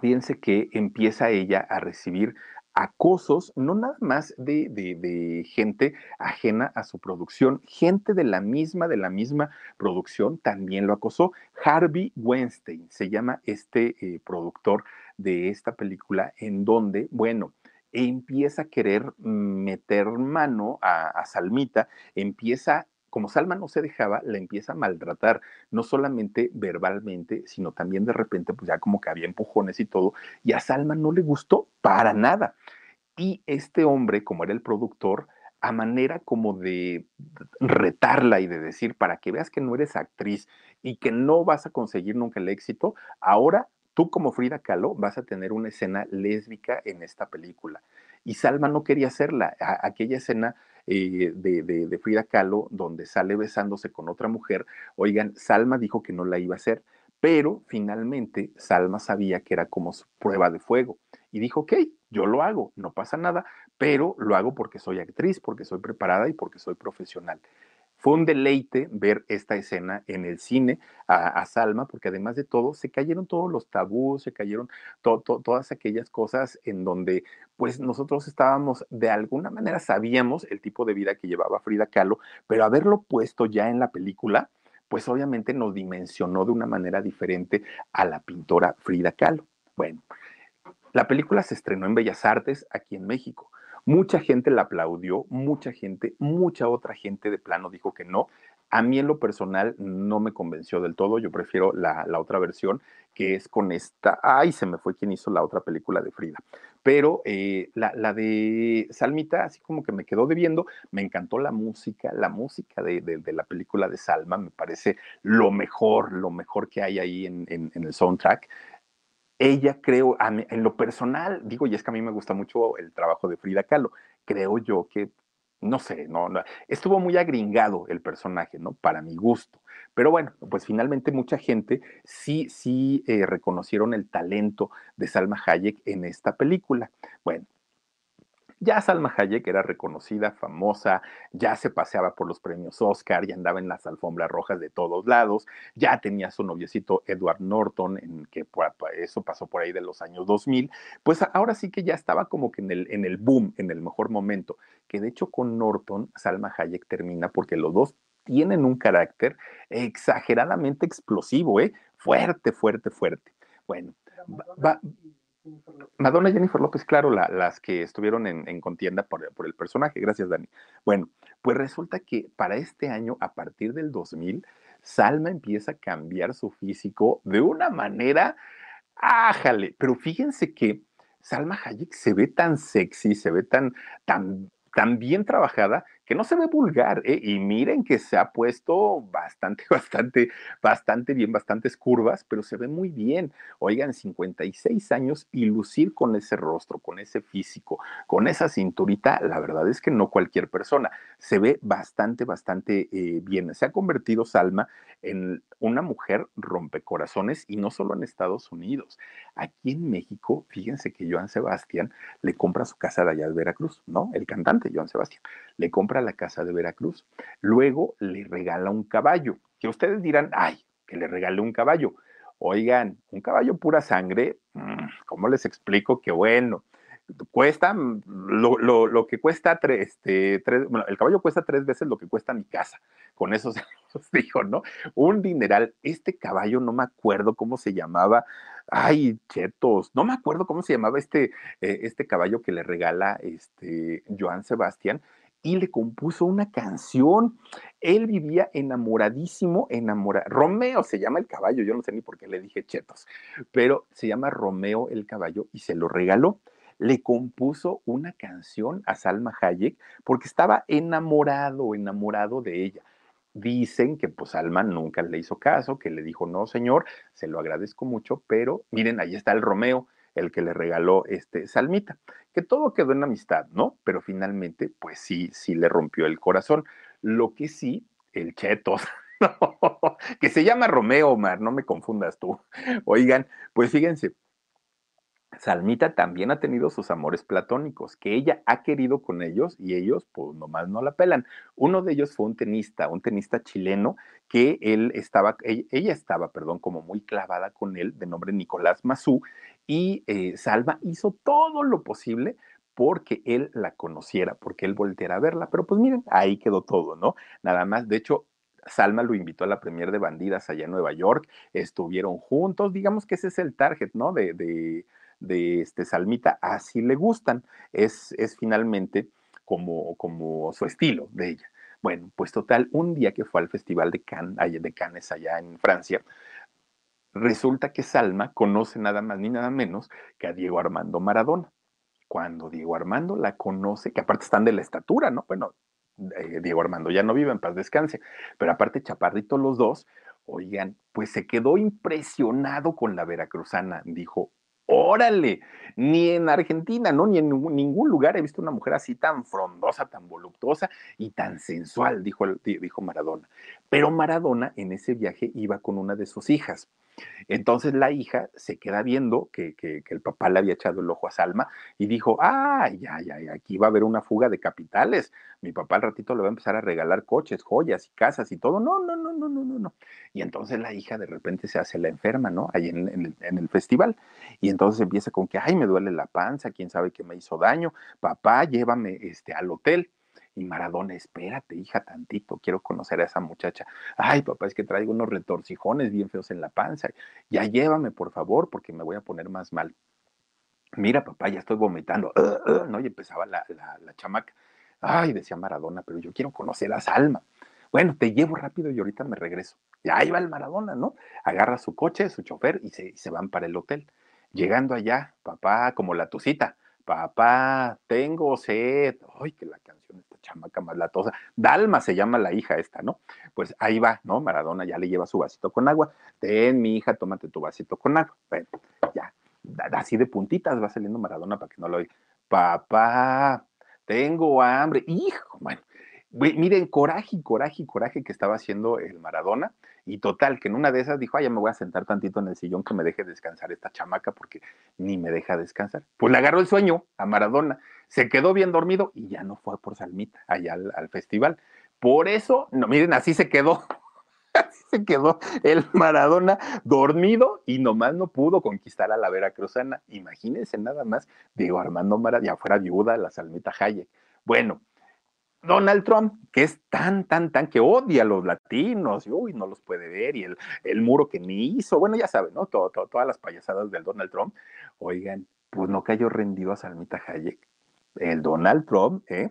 [SPEAKER 1] fíjense que empieza ella a recibir acosos, no nada más de, de, gente ajena a su producción, gente de la misma, de la misma producción también lo acosó. Harvey Weinstein se llama este eh, productor de esta película, en donde, bueno, empieza a querer meter mano a, a Salmita, empieza como Salma no se dejaba, la empieza a maltratar, no solamente verbalmente, sino también de repente, pues ya como que había empujones y todo, y a Salma no le gustó para nada. Y este hombre, como era el productor, a manera como de retarla y de decir, para que veas que no eres actriz y que no vas a conseguir nunca el éxito, ahora tú como Frida Kahlo vas a tener una escena lésbica en esta película. Y Salma no quería hacerla. aquella escena eh, de, Frida Kahlo, donde sale besándose con otra mujer, oigan, Salma dijo que no la iba a hacer, pero finalmente Salma sabía que era como su prueba de fuego y dijo, ok, yo lo hago, no pasa nada, pero lo hago porque soy actriz, porque soy preparada y porque soy profesional. Fue un deleite ver esta escena en el cine a, Salma, porque además de todo, se cayeron todos los tabús, se cayeron todas aquellas cosas en donde pues nosotros estábamos, de alguna manera sabíamos el tipo de vida que llevaba Frida Kahlo, pero haberlo puesto ya en la película, pues obviamente nos dimensionó de una manera diferente a la pintora Frida Kahlo. Bueno, la película se estrenó en Bellas Artes aquí en México. Mucha gente la aplaudió, mucha gente, mucha otra gente de plano dijo que no. A mí en lo personal no me convenció del todo, yo prefiero la, otra versión, que es con esta, ay, se me fue quien hizo la otra película de Frida, pero eh, la, de Salmita, así como que me quedó debiendo, me encantó la música, la música de, la película de Salma, me parece lo mejor, lo mejor que hay ahí en, en el soundtrack ella creo, en lo personal, digo, y es que a mí me gusta mucho el trabajo de Frida Kahlo, creo yo que, no sé, no, estuvo muy agringado el personaje, ¿no? Para mi gusto. Pero bueno, pues finalmente mucha gente sí, sí eh, reconocieron el talento de Salma Hayek en esta película. Bueno, ya Salma Hayek era reconocida, famosa, ya se paseaba por los premios Oscar, ya andaba en las alfombras rojas de todos lados, ya tenía su noviecito Edward Norton, en que eso pasó por ahí de los años 2000, pues ahora sí que ya estaba como que en el, en el boom, en el mejor momento, que de hecho con Norton, Salma Hayek termina porque los dos tienen un carácter exageradamente explosivo, ¿eh? Fuerte, fuerte, fuerte. Bueno, va, Madonna y Jennifer López, claro, las que estuvieron en, contienda por, el personaje. Gracias, Dani. Bueno, pues resulta que para este año, a partir del 2000, Salma empieza a cambiar su físico de una manera, ájale, pero fíjense que Salma Hayek se ve tan sexy, se ve tan, tan, tan bien trabajada que no se ve vulgar, ¿eh? y miren que se ha puesto bastante, [LAUGHS] bastante, bastante bien, bastantes curvas, pero se ve muy bien. Oigan, 56 años y lucir con ese rostro, con ese físico, con esa cinturita, la verdad es que no cualquier persona. Se ve bastante, bastante eh, bien. Se ha convertido Salma en una mujer rompecorazones y no solo en Estados Unidos. Aquí en México, fíjense que Joan Sebastián le compra su casa de allá de Veracruz, ¿no? El cantante Joan Sebastián le compra la casa de Veracruz. Luego le regala un caballo, que ustedes dirán, ay, que le regale un caballo. Oigan, un caballo pura sangre, mm, ¿cómo les explico que bueno? Cuesta mm, lo, que cuesta tres, este, tres, bueno, el caballo cuesta tres veces lo que cuesta mi casa. Con eso [LAUGHS] se dijo, ¿no? Un dineral. Este caballo, no me acuerdo cómo se llamaba. Ay, chetos, no me acuerdo cómo se llamaba este, eh, este caballo que le regala este Joan Sebastián y le compuso una canción. Él vivía enamoradísimo, enamorado. Romeo se llama el caballo, yo no sé ni por qué le dije chetos, pero se llama Romeo el caballo y se lo regaló le compuso una canción a Salma Hayek porque estaba enamorado, enamorado de ella. Dicen que pues Salma nunca le hizo caso, que le dijo, no señor, se lo agradezco mucho, pero miren, ahí está el Romeo, el que le regaló este Salmita, que todo quedó en amistad, ¿no? Pero finalmente, pues sí, sí le rompió el corazón. Lo que sí, el chetos, [LAUGHS] que se llama Romeo, Omar, no me confundas tú. Oigan, pues fíjense, Salmita también ha tenido sus amores platónicos, que ella ha querido con ellos y ellos pues nomás no la pelan. Uno de ellos fue un tenista, un tenista chileno que él estaba, ella estaba, perdón, como muy clavada con él, de nombre Nicolás Mazú, y eh, Salma hizo todo lo posible porque él la conociera, porque él volteara a verla, pero pues miren, ahí quedó todo, ¿no? Nada más, de hecho, Salma lo invitó a la premier de Bandidas allá en Nueva York, estuvieron juntos, digamos que ese es el target, ¿no? de, de de este Salmita, así le gustan. Es, es finalmente como, como su estilo de ella. Bueno, pues total, un día que fue al Festival de Cannes, allá en Francia, resulta que Salma conoce nada más ni nada menos que a Diego Armando Maradona. Cuando Diego Armando la conoce, que aparte están de la estatura, ¿no? Bueno, eh, Diego Armando ya no vive en paz descanse, pero aparte chaparrito los dos, oigan, pues se quedó impresionado con la veracruzana, dijo, órale, ni en Argentina, ¿no? Ni en ningún lugar he visto una mujer así tan frondosa, tan voluptuosa y tan sensual, dijo, dijo Maradona. Pero Maradona en ese viaje iba con una de sus hijas. Entonces la hija se queda viendo que, el papá le había echado el ojo a Salma y dijo, ah, ya, ya, ya, aquí va a haber una fuga de capitales. Mi papá al ratito le va a empezar a regalar coches, joyas y casas y todo. No, no, no, no, no, no, no. Y entonces la hija de repente se hace la enferma, ¿no? Ahí en, el, en el festival. Y entonces empieza con que, ay, me duele la panza, quién sabe qué me hizo daño. Papá, llévame este, al hotel. Y Maradona, espérate, hija, tantito, quiero conocer a esa muchacha. Ay, papá, es que traigo unos retorcijones bien feos en la panza. Ya llévame, por favor, porque me voy a poner más mal. Mira, papá, ya estoy vomitando. [LAUGHS] ¿no? Y empezaba la, la, chamaca. Ay, decía Maradona, pero yo quiero conocer a Salma. Bueno, te llevo rápido y ahorita me regreso. Y ahí va el Maradona, ¿no? Agarra su coche, su chofer y se, se van para el hotel. Llegando allá, papá, como la tucita, papá, tengo sed. Ay, que la canción esta chamaca más latosa. Dalma se llama la hija esta, ¿no? Pues ahí va, ¿no? Maradona ya le lleva su vasito con agua. Ten, mi hija, tómate tu vasito con agua. Bueno, ya, así de puntitas va saliendo Maradona para que no lo oiga. Papá, tengo hambre. Hijo, bueno, Miren, coraje, coraje, coraje que estaba haciendo el Maradona. Y total, que en una de esas dijo, ay, ya me voy a sentar tantito en el sillón que me deje descansar esta chamaca porque ni me deja descansar. Pues le agarró el sueño a Maradona, se quedó bien dormido y ya no fue por Salmita allá al, festival. Por eso, no, miren, así se quedó. [LAUGHS] Así se quedó el Maradona dormido y nomás no pudo conquistar a la Veracruzana. Imagínense nada más, Diego Armando Maradona, ya fuera viuda la Salmita Hayek. Bueno, Donald Trump, que es tan, tan, tan, que odia a los latinos, y uy, no los puede ver, y el, el muro que ni hizo, bueno, ya saben, ¿no? Todo, todas las payasadas del Donald Trump. Oigan, pues no cayó rendido a Salmita Hayek. El Donald Trump, ¿eh?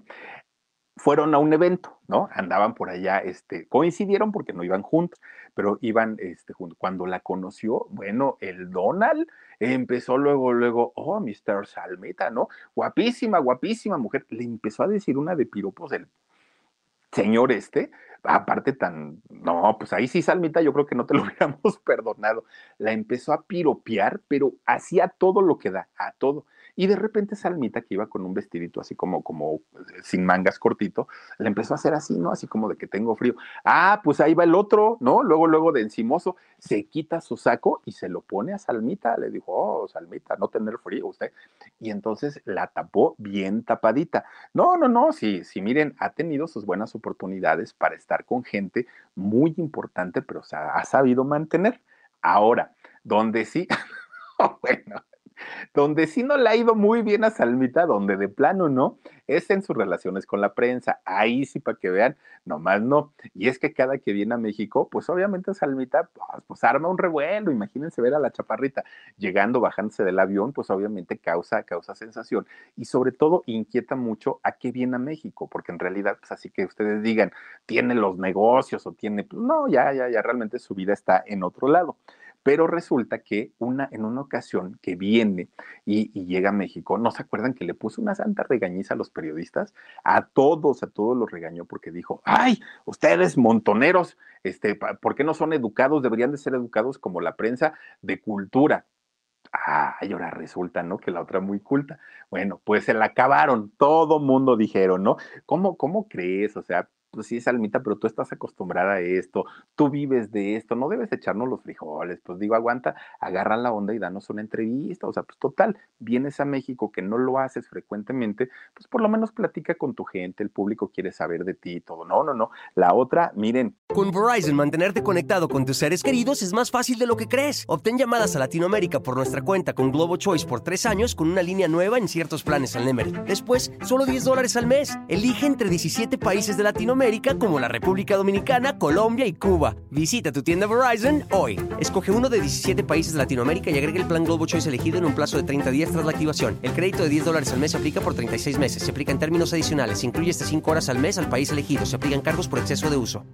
[SPEAKER 1] Fueron a un evento, ¿no? Andaban por allá, este, coincidieron porque no iban juntos, pero iban este, juntos. Cuando la conoció, bueno, el Donald empezó luego, luego, oh, Mr. Salmita, ¿no? Guapísima, guapísima mujer. Le empezó a decir una de piropos del señor este, aparte tan, no, pues ahí sí, Salmita, yo creo que no te lo [LAUGHS] hubiéramos perdonado. La empezó a piropear, pero hacía todo lo que da, a todo. Y de repente Salmita, que iba con un vestidito así como, como eh, sin mangas cortito, le empezó a hacer así, ¿no? Así como de que tengo frío. Ah, pues ahí va el otro, ¿no? Luego, luego de encimoso, se quita su saco y se lo pone a Salmita. Le dijo, oh, Salmita, no tener frío usted. Y entonces la tapó bien tapadita. No, no, no, sí, sí, miren, ha tenido sus buenas oportunidades para estar con gente muy importante, pero o ha sabido mantener. Ahora, donde sí, [LAUGHS] bueno, donde sí no le ha ido muy bien a Salmita, donde de plano no, es en sus relaciones con la prensa. Ahí sí, para que vean, nomás no. Y es que cada que viene a México, pues obviamente Salmita, pues, pues, arma un revuelo. Imagínense ver a la chaparrita llegando, bajándose del avión, pues obviamente causa, causa sensación. Y sobre todo inquieta mucho a qué viene a México, porque en realidad, pues así que ustedes digan, tiene los negocios o tiene, pues no, ya, ya, ya realmente su vida está en otro lado. Pero resulta que una, en una ocasión que viene y, llega a México, ¿no se acuerdan que le puso una santa regañiza a los periodistas? A todos, a todos los regañó porque dijo, ay, ustedes montoneros, este, ¿por qué no son educados? Deberían de ser educados como la prensa de cultura. Ah, y ahora resulta, ¿no? Que la otra muy culta. Bueno, pues se la acabaron, todo mundo dijeron, ¿no? ¿Cómo, cómo crees? O sea, pues sí, Salmita, pero tú estás acostumbrada a esto, tú vives de esto, no debes echarnos los frijoles, pues digo, aguanta, agarra la onda y danos una entrevista, o sea, pues total, vienes a México que no lo haces frecuentemente, pues por lo menos platica con tu gente, el público quiere saber de ti y todo, no, no, no, la otra, miren.
[SPEAKER 2] Con Verizon, mantenerte conectado con tus seres queridos es más fácil de lo que crees, obtén llamadas a Latinoamérica por nuestra cuenta con Globo Choice por tres años con una línea nueva en ciertos planes al Nemery. Después, solo 10 dólares al mes, elige entre 17 países de Latinoamérica Como la República Dominicana, Colombia y Cuba. Visita tu tienda Verizon hoy. Escoge uno de 17 países de Latinoamérica y agrega el plan Globo Choice elegido en un plazo de 30 días tras la activación. El crédito de 10 dólares al mes se aplica por 36 meses. Se aplica en términos adicionales. Se incluye hasta 5 horas al mes al país elegido. Se aplican cargos por exceso de uso.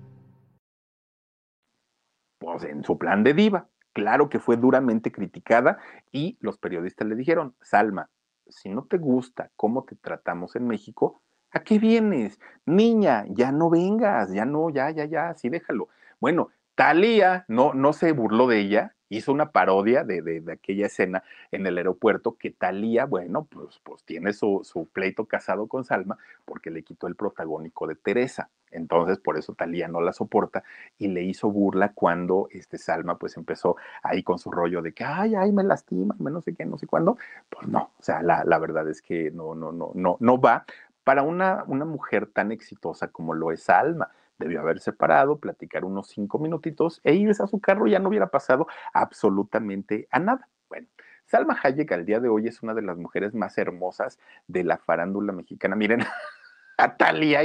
[SPEAKER 1] Pues en su plan de diva. Claro que fue duramente criticada y los periodistas le dijeron, Salma, si no te gusta cómo te tratamos en México, ¿A qué vienes? Niña, ya no vengas, ya no, ya, ya, ya, sí déjalo. Bueno, Talía no, no se burló de ella, hizo una parodia de, de, aquella escena en el aeropuerto que Talía, bueno, pues, pues tiene su, su, pleito casado con Salma porque le quitó el protagónico de Teresa. Entonces, por eso Talía no la soporta y le hizo burla cuando este Salma pues empezó ahí con su rollo de que, ay, ay, me lastima, no sé qué, no sé cuándo. Pues no, o sea, la, la verdad es que no, no, no, no, no va para una, una mujer tan exitosa como lo es Alma. Debió haber separado, platicar unos cinco minutitos e irse a su carro, ya no hubiera pasado absolutamente a nada. Bueno, Salma Hayek al día de hoy es una de las mujeres más hermosas de la farándula mexicana. Miren, [LAUGHS] a Talia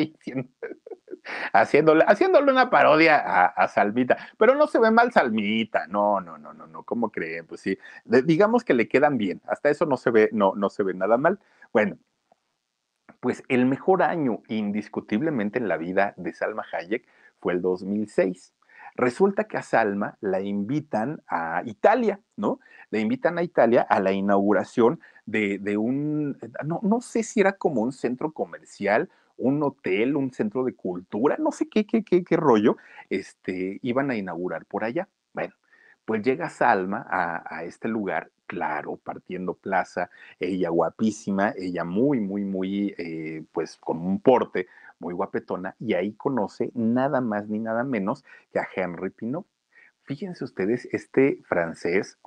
[SPEAKER 1] haciéndole, haciéndole una parodia a, Salmita, pero no se ve mal Salmita, no, no, no, no, no, ¿cómo creen? Pues sí, digamos que le quedan bien, hasta eso no se ve, no, no se ve nada mal. Bueno, pues el mejor año indiscutiblemente en la vida de Salma Hayek fue el 2006. Resulta que a Salma la invitan a Italia, ¿no? La invitan a Italia a la inauguración de, un, no, no, sé si era como un centro comercial, un hotel, un centro de cultura, no sé qué, qué, qué, qué rollo, este, iban a inaugurar por allá. Bueno, pues llega Salma a, este lugar, claro, partiendo plaza, ella guapísima, ella muy, muy, muy, eh, pues con un porte muy guapetona, y ahí conoce nada más ni nada menos que a Henry Pinot. Fíjense ustedes, este francés,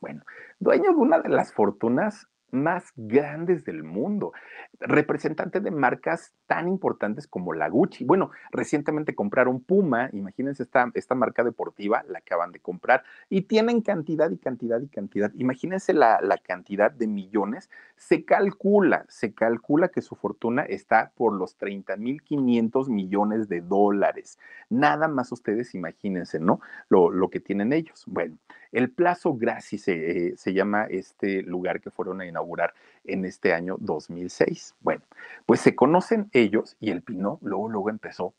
[SPEAKER 1] bueno, dueño de una de las fortunas más grandes del mundo, representante de marcas tan importantes como la Gucci. Bueno, recientemente compraron Puma, imagínense esta, esta marca deportiva, la acaban de comprar, y tienen cantidad y cantidad y cantidad. Imagínense la, la cantidad de millones. Se calcula, se calcula que su fortuna está por los 30.500 millones de dólares. Nada más ustedes imagínense, ¿no? Lo, lo que tienen ellos. Bueno, el Plazo Graci se, eh, se llama este lugar que fueron a inaugurar en este año 2006. Bueno, pues se conocen ellos y el Pino luego, luego empezó.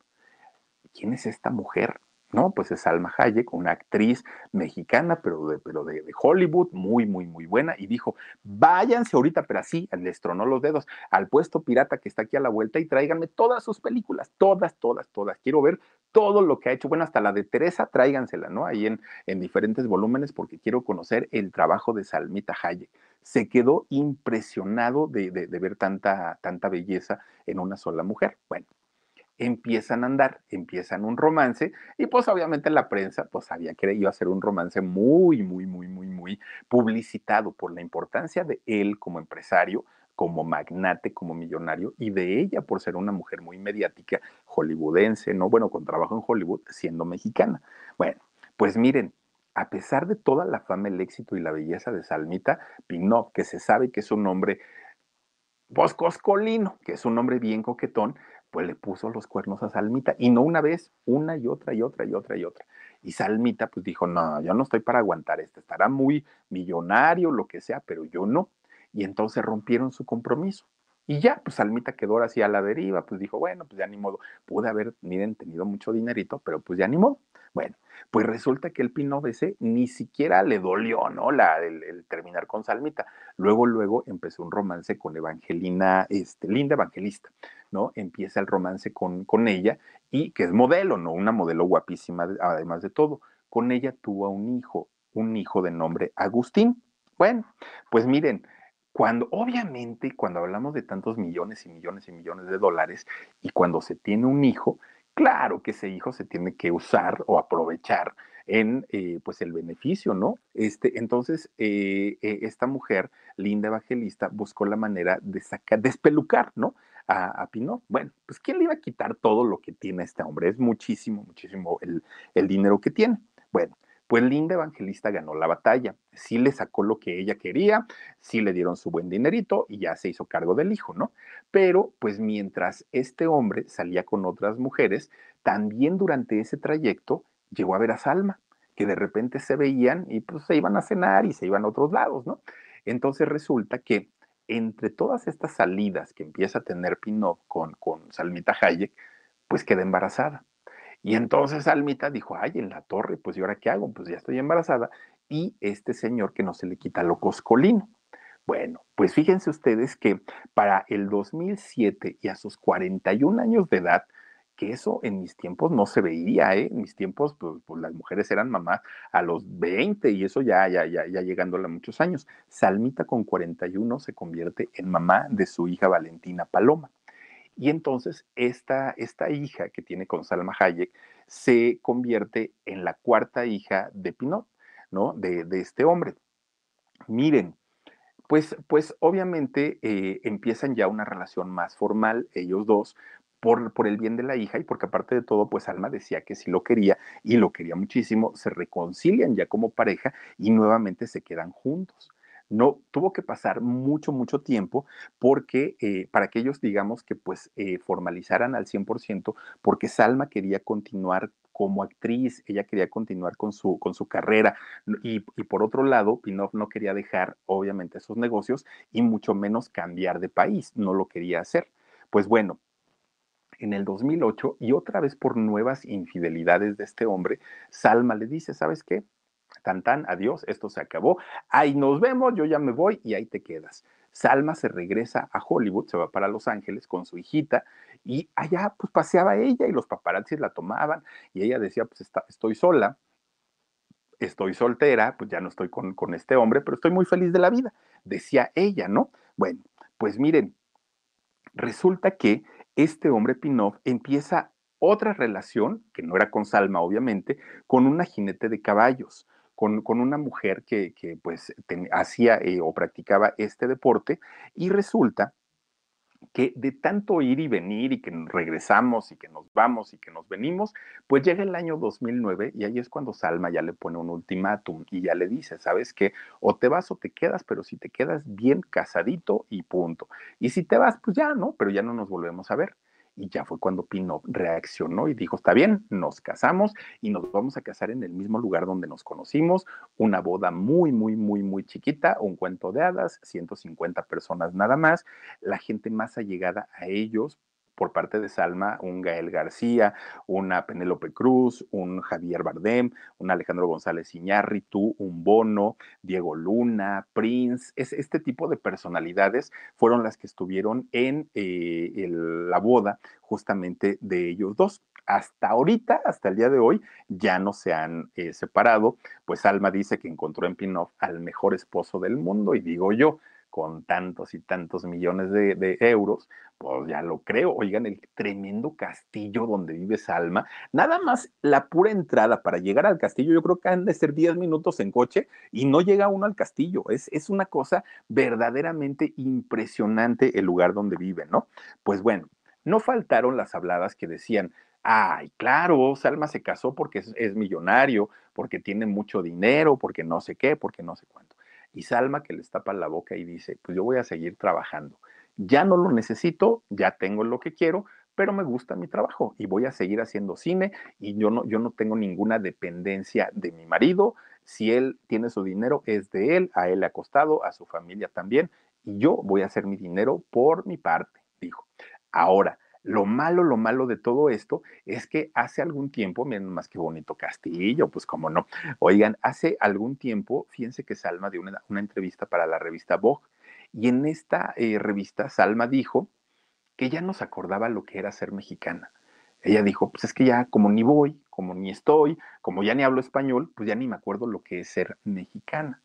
[SPEAKER 1] ¿Quién es esta mujer? No, pues es Alma Hayek, una actriz mexicana, pero de, pero de, Hollywood, muy, muy, muy buena, y dijo, váyanse ahorita, pero así, les tronó los dedos, al puesto pirata que está aquí a la vuelta y tráiganme todas sus películas, todas, todas, todas. Quiero ver todo lo que ha hecho, bueno, hasta la de Teresa, tráigansela, ¿no? Ahí en, en diferentes volúmenes, porque quiero conocer el trabajo de Salmita Hayek. Se quedó impresionado de, de, de ver tanta, tanta belleza en una sola mujer. Bueno, empiezan a andar, empiezan un romance y pues obviamente la prensa pues sabía que iba a ser un romance muy, muy, muy, muy, muy publicitado por la importancia de él como empresario, como magnate, como millonario y de ella por ser una mujer muy mediática, hollywoodense, ¿no? Bueno, con trabajo en Hollywood, siendo mexicana. Bueno, pues miren, a pesar de toda la fama, el éxito y la belleza de Salmita Pinot, que se sabe que es un hombre Boscoscolino, que es un hombre bien coquetón, pues le puso los cuernos a Salmita, y no una vez, una y otra y otra y otra y otra. Y Salmita pues dijo, no, yo no estoy para aguantar esto, estará muy millonario, lo que sea, pero yo no. Y entonces rompieron su compromiso. Y ya, pues Salmita quedó así a la deriva, pues dijo, bueno, pues ya ni modo, pude haber, miren, tenido mucho dinerito, pero pues ya ni modo. Bueno, pues resulta que el Pinot ese ni siquiera le dolió, ¿no? La, el, terminar con Salmita. Luego, luego empezó un romance con Evangelina, este, Linda Evangelista, ¿no? Empieza el romance con, con ella y que es modelo, ¿no? Una modelo guapísima, además de todo. Con ella tuvo un hijo, un hijo de nombre Agustín. Bueno, pues miren, cuando, obviamente, cuando hablamos de tantos millones y millones y millones de dólares y cuando se tiene un hijo, claro que ese hijo se tiene que usar o aprovechar en eh, pues el beneficio, ¿no? Este, entonces, eh, eh, esta mujer, linda evangelista, buscó la manera de sacar, despelucar, ¿no? A, a, Pinot. Bueno, pues ¿quién le iba a quitar todo lo que tiene este hombre? Es muchísimo, muchísimo el, el dinero que tiene. Bueno, pues Linda Evangelista ganó la batalla, sí le sacó lo que ella quería, sí le dieron su buen dinerito y ya se hizo cargo del hijo, ¿no? Pero pues mientras este hombre salía con otras mujeres, también durante ese trayecto llegó a ver a Salma, que de repente se veían y pues se iban a cenar y se iban a otros lados, ¿no? Entonces resulta que entre todas estas salidas que empieza a tener Pinot con, con Salmita Hayek, pues queda embarazada. Y entonces Almita dijo, ay, en la torre, pues ¿y ahora qué hago? Pues ya estoy embarazada. Y este señor que no se le quita lo coscolino. Bueno, pues fíjense ustedes que para el 2007 y a sus 41 años de edad, que eso en mis tiempos no se veía, ¿eh? En mis tiempos, pues, pues, las mujeres eran mamás a los 20 y eso ya, ya, ya, ya llegándole a muchos años. Salmita con 41 se convierte en mamá de su hija Valentina Paloma. Y entonces esta, esta hija que tiene con Salma Hayek se convierte en la cuarta hija de Pinot, ¿no? De, este hombre. Miren, pues, pues obviamente eh, empiezan ya una relación más formal, ellos dos, por, por, el bien de la hija y porque aparte de todo, pues Alma decía que sí lo quería y lo quería muchísimo, se reconcilian ya como pareja y nuevamente se quedan juntos no tuvo que pasar mucho, mucho tiempo porque eh, para que ellos, digamos, que pues eh, formalizaran al 100%, porque Salma quería continuar como actriz, ella quería continuar con su, con su carrera y, y, por otro lado, Pinov no quería dejar obviamente esos negocios y mucho menos cambiar de país, no lo quería hacer. Pues bueno, en el 2008 y otra vez por nuevas infidelidades de este hombre, Salma le dice, ¿sabes qué? Tan tan, adiós, esto se acabó, ahí nos vemos, yo ya me voy y ahí te quedas. Salma se regresa a Hollywood, se va para Los Ángeles con su hijita y allá pues paseaba ella y los paparazzis la tomaban y ella decía pues está, estoy sola, estoy soltera, pues ya no estoy con, con este hombre, pero estoy muy feliz de la vida, decía ella, ¿no? Bueno, pues miren, resulta que este hombre Pinov empieza otra relación, que no era con Salma obviamente, con una jinete de caballos con, una mujer que, pues hacía eh, o practicaba este deporte y resulta que de tanto ir y venir y que regresamos y que nos vamos y que nos venimos, pues llega el año 2009 y ahí es cuando Salma ya le pone un ultimátum y ya le dice, ¿sabes qué? O te vas o te quedas, pero si te quedas bien casadito y punto. Y si te vas, pues ya, ¿no? Pero ya no nos volvemos a ver. Y ya fue cuando Pino reaccionó y dijo, está bien, nos casamos y nos vamos a casar en el mismo lugar donde nos conocimos, una boda muy, muy, muy, muy chiquita, un cuento de hadas, 150 personas nada más, la gente más allegada a ellos por parte de Salma, un Gael García, una Penélope Cruz, un Javier Bardem, un Alejandro González Iñárritu, un Bono, Diego Luna, Prince, es, este tipo de personalidades fueron las que estuvieron en eh, la boda justamente de ellos dos. Hasta ahorita, hasta el día de hoy, ya no se han eh, separado, pues Alma dice que encontró en Pinov al mejor esposo del mundo y digo yo, con tantos y tantos millones de, euros, pues ya lo creo. Oigan, el tremendo castillo donde vive Salma, nada más la pura entrada para llegar al castillo, yo creo que han de ser 10 minutos en coche y no llega uno al castillo. Es, es una cosa verdaderamente impresionante el lugar donde vive, ¿no? Pues bueno, no faltaron las habladas que decían, Ay, claro, Salma se casó porque es, es, millonario, porque tiene mucho dinero, porque no sé qué, porque no sé cuánto. Y Salma que les tapa la boca y dice, pues yo voy a seguir trabajando. Ya no lo necesito, ya tengo lo que quiero, pero me gusta mi trabajo y voy a seguir haciendo cine y yo no, yo no tengo ninguna dependencia de mi marido. Si él tiene su dinero, es de él, a él le ha costado, a su familia también, y yo voy a hacer mi dinero por mi parte, dijo. Ahora, lo malo, lo malo de todo esto es que hace algún tiempo, miren más que bonito castillo, pues como no, oigan, hace algún tiempo, fíjense que Salma dio una, entrevista para la revista Vogue y en esta eh, revista Salma dijo que ya no se acordaba lo que era ser mexicana. Ella dijo, pues es que ya como ni voy, como ni estoy, como ya ni hablo español, pues ya ni me acuerdo lo que es ser mexicana.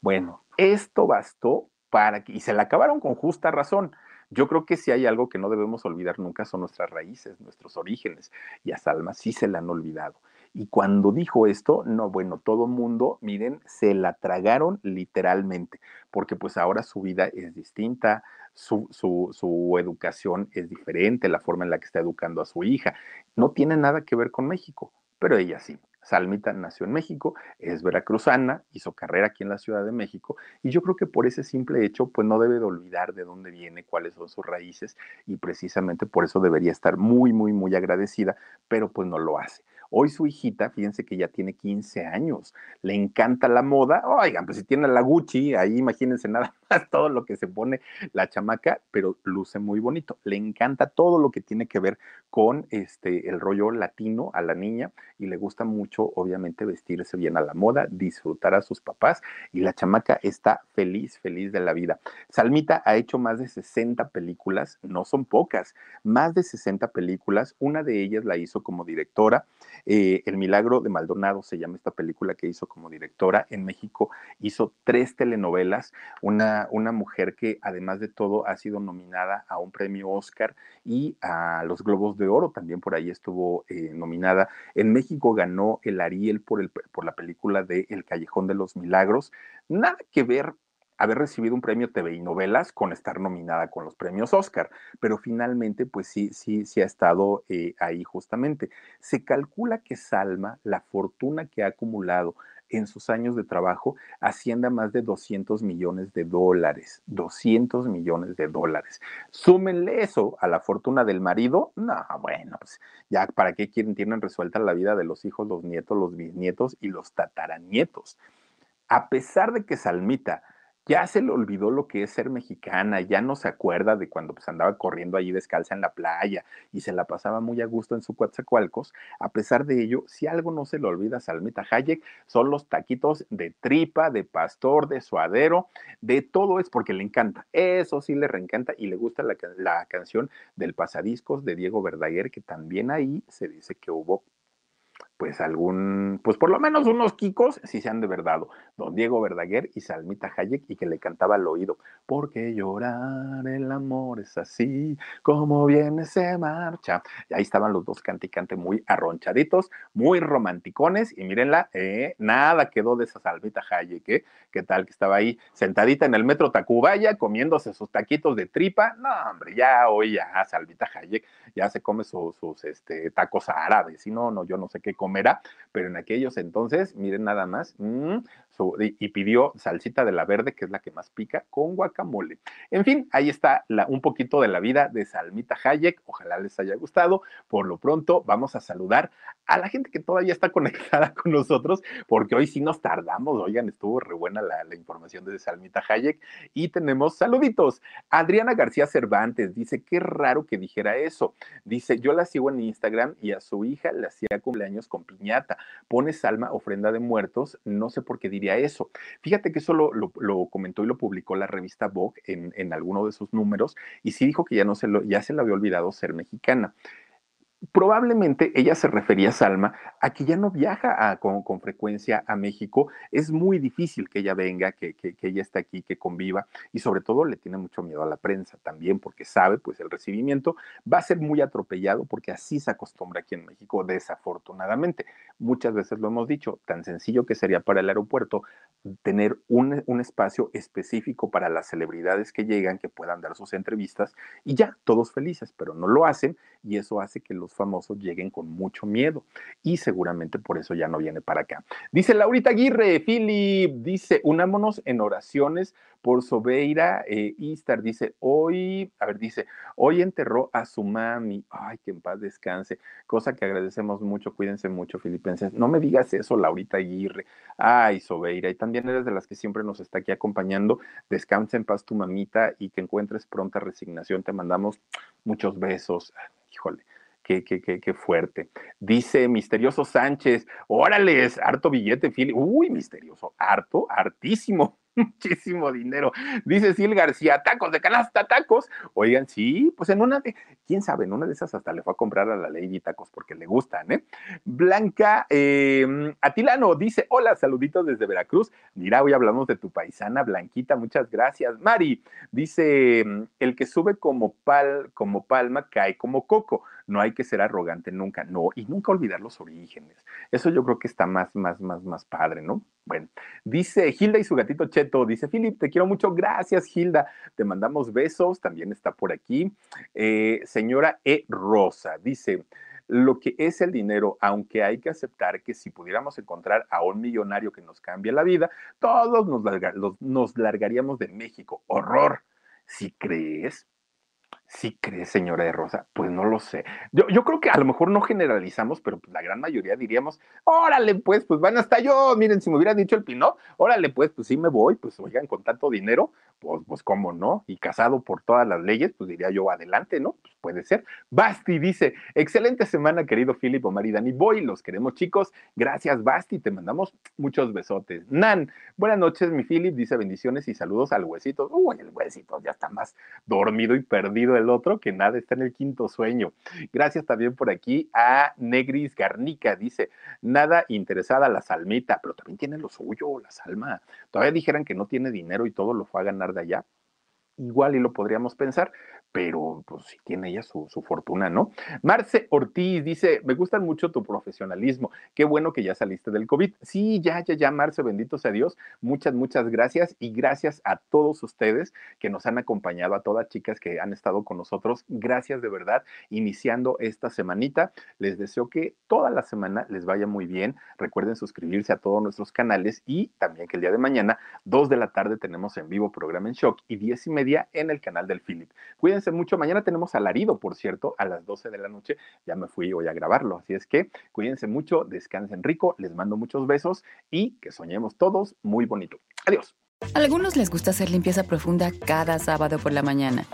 [SPEAKER 1] Bueno, esto bastó para que, y se la acabaron con justa razón. Yo creo que si hay algo que no debemos olvidar nunca son nuestras raíces, nuestros orígenes, y a Salma sí se la han olvidado. Y cuando dijo esto, no, bueno, todo mundo, miren, se la tragaron literalmente, porque pues ahora su vida es distinta, su, su, su, educación es diferente, la forma en la que está educando a su hija. No tiene nada que ver con México, pero ella sí. Salmita nació en México, es veracruzana, hizo carrera aquí en la Ciudad de México y yo creo que por ese simple hecho, pues no debe de olvidar de dónde viene, cuáles son sus raíces y precisamente por eso debería estar muy, muy, muy agradecida, pero pues no lo hace. Hoy su hijita, fíjense que ya tiene 15 años, le encanta la moda. Oigan, pues si tiene la Gucci, ahí imagínense nada [LAUGHS] todo lo que se pone la chamaca, pero luce muy bonito. Le encanta todo lo que tiene que ver con este el rollo latino a la niña y le gusta mucho, obviamente, vestirse bien a la moda, disfrutar a sus papás y la chamaca está feliz, feliz de la vida. Salmita ha hecho más de 60 películas, no son pocas, más de 60 películas. Una de ellas la hizo como directora. Eh, el Milagro de Maldonado se llama esta película que hizo como directora. En México hizo tres telenovelas, una, una mujer que además de todo ha sido nominada a un premio Oscar y a los Globos de Oro, también por ahí estuvo eh, nominada. En México ganó el Ariel por, el, por la película de El Callejón de los Milagros. Nada que ver haber recibido un premio TV y novelas con estar nominada con los premios Oscar, pero finalmente pues sí, sí, sí ha estado eh, ahí justamente. Se calcula que Salma, la fortuna que ha acumulado en sus años de trabajo, ascienda a más de 200 millones de dólares, 200 millones de dólares. Súmenle eso a la fortuna del marido, no, bueno, pues ya para qué quieren, tienen resuelta la vida de los hijos, los nietos, los bisnietos y los tataranietos. A pesar de que Salmita ya se le olvidó lo que es ser mexicana, ya no se acuerda de cuando pues, andaba corriendo allí descalza en la playa y se la pasaba muy a gusto en su Coatzacoalcos. A pesar de ello, si algo no se le olvida a Salmita Hayek, son los taquitos de tripa, de pastor, de suadero, de todo es porque le encanta. Eso sí le reencanta y le gusta la, la canción del pasadiscos de Diego Verdaguer, que también ahí se dice que hubo pues algún, pues por lo menos unos kikos si se han de verdad, don Diego Verdaguer y Salmita Hayek y que le cantaba al oído, porque llorar el amor es así, como viene se marcha. Y ahí estaban los dos canticante muy arronchaditos, muy romanticones y mírenla, eh, nada quedó de esa Salmita Hayek, ¿eh? ¿Qué tal que estaba ahí sentadita en el metro Tacubaya comiéndose sus taquitos de tripa? No, hombre, ya hoy ya Salmita Hayek ya se come sus este, tacos árabes y no, no, yo no sé qué pero en aquellos entonces, miren nada más, su, y, pidió salsita de la verde, que es la que más pica, con guacamole. En fin, ahí está un poquito de la vida de Salmita Hayek, ojalá les haya gustado. Por lo pronto, vamos a saludar a la gente que todavía está [LAUGHS] conectada con nosotros, porque hoy sí nos tardamos, oigan, estuvo re buena la, la información de Salmita Hayek, y tenemos saluditos. Adriana García Cervantes dice, qué raro que dijera eso. Dice, yo la sigo en Instagram y a su hija le hacía cumpleaños con piñata. Pone Salma ofrenda de muertos, no sé por qué diría eso. Fíjate que eso lo, comentó y lo publicó la revista Vogue en, en, alguno de sus números y sí dijo que ya, no se lo, ya se le había olvidado ser mexicana probablemente ella se refería, Salma, a que ya no viaja a, con, con, frecuencia a México. Es muy difícil que ella venga, que, que, que, ella esté aquí, que conviva y sobre todo le tiene mucho miedo a la prensa también porque sabe, pues el recibimiento va a ser muy atropellado porque así se acostumbra aquí en México, desafortunadamente. muchas veces lo hemos dicho, tan sencillo que sería para el aeropuerto tener un, un, espacio específico para las celebridades que llegan, que puedan dar sus entrevistas y ya, todos felices, pero no lo hacen y eso hace que los famosos lleguen con mucho miedo y seguramente por eso ya no viene para acá. Dice Laurita Aguirre, Philip, dice, unámonos en oraciones por Sobeira eh, Istar, dice, hoy, a ver, dice, hoy enterró a su mami, ay, que en paz descanse, cosa que agradecemos mucho, cuídense mucho, filipenses. No me digas eso, Laurita Aguirre, ay, Sobeira, y también eres de las que siempre nos está aquí acompañando, descansa en paz tu mamita y que encuentres pronta resignación, te mandamos muchos besos, híjole. Qué, qué, qué, qué, fuerte. Dice Misterioso Sánchez, órales, harto billete. Uy, misterioso, harto, hartísimo. [LAUGHS] muchísimo dinero. Dice Sil García, tacos de canasta, tacos. Oigan, sí, pues en una de, quién sabe, en una de esas hasta le fue a comprar a la Lady tacos porque le gustan, ¿eh? Blanca eh, Atilano dice, hola, saluditos desde Veracruz. Mira, hoy hablamos de tu paisana Blanquita, muchas gracias. Mari dice, el que sube como, pal, como palma cae como coco. No hay que ser arrogante nunca, no, y nunca olvidar los orígenes. Eso yo creo que está más, más, más, más padre, ¿no? Bueno, dice Hilda y su gatito Cheto, dice Philip, te quiero mucho, gracias Hilda, te mandamos besos, también está por aquí. Eh, señora E. Rosa, dice, lo que es el dinero, aunque hay que aceptar que si pudiéramos encontrar a un millonario que nos cambie la vida, todos nos, nos largaríamos de México. Horror. Si crees, ¿Sí crees, señora de Rosa? Pues no lo sé. Yo, yo creo que a lo mejor no generalizamos, pero pues la gran mayoría diríamos, órale, pues, pues van hasta yo. Miren, si me hubiera dicho el Pinot, órale, pues, pues sí me voy, pues oigan, con tanto dinero, pues, pues cómo no. Y casado por todas las leyes, pues diría yo, adelante, ¿no? Pues puede ser. Basti dice, excelente semana, querido Philip, Omar y Dani Boy, los queremos, chicos. Gracias, Basti, te mandamos muchos besotes. Nan, buenas noches, mi Philip, dice bendiciones y saludos al huesito. Uy, el huesito ya está más dormido y perdido el otro, que nada está en el quinto sueño. Gracias también por aquí a Negris Garnica, dice, nada interesada la salmita, pero también tiene lo suyo, la salma. Todavía dijeran que no tiene dinero y todo lo fue a ganar de allá. Igual y lo podríamos pensar, pero pues sí tiene ella su, su, fortuna, ¿no? Marce Ortiz dice, me gusta mucho tu profesionalismo, qué bueno que ya saliste del COVID. Sí, ya, ya, ya, Marce, bendito sea Dios, muchas, muchas gracias y gracias a todos ustedes que nos han acompañado, a todas chicas que han estado con nosotros, gracias de verdad, iniciando esta semanita, les deseo que toda la semana les vaya muy bien, recuerden suscribirse a todos nuestros canales y también que el día de mañana, dos de la tarde, tenemos en vivo programa en shock y diez y media en el canal del Philip. Cuídense mucho. Mañana tenemos alarido, por cierto, a las 12 de la noche. Ya me fui hoy a grabarlo. Así es que cuídense mucho, descansen rico, les mando muchos besos y que soñemos todos muy bonito. Adiós.
[SPEAKER 3] A algunos les gusta hacer limpieza profunda cada sábado por la mañana.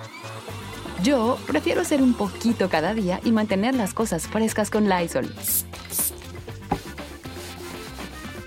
[SPEAKER 3] Yo prefiero hacer un poquito cada día y mantener las cosas frescas con Lysol.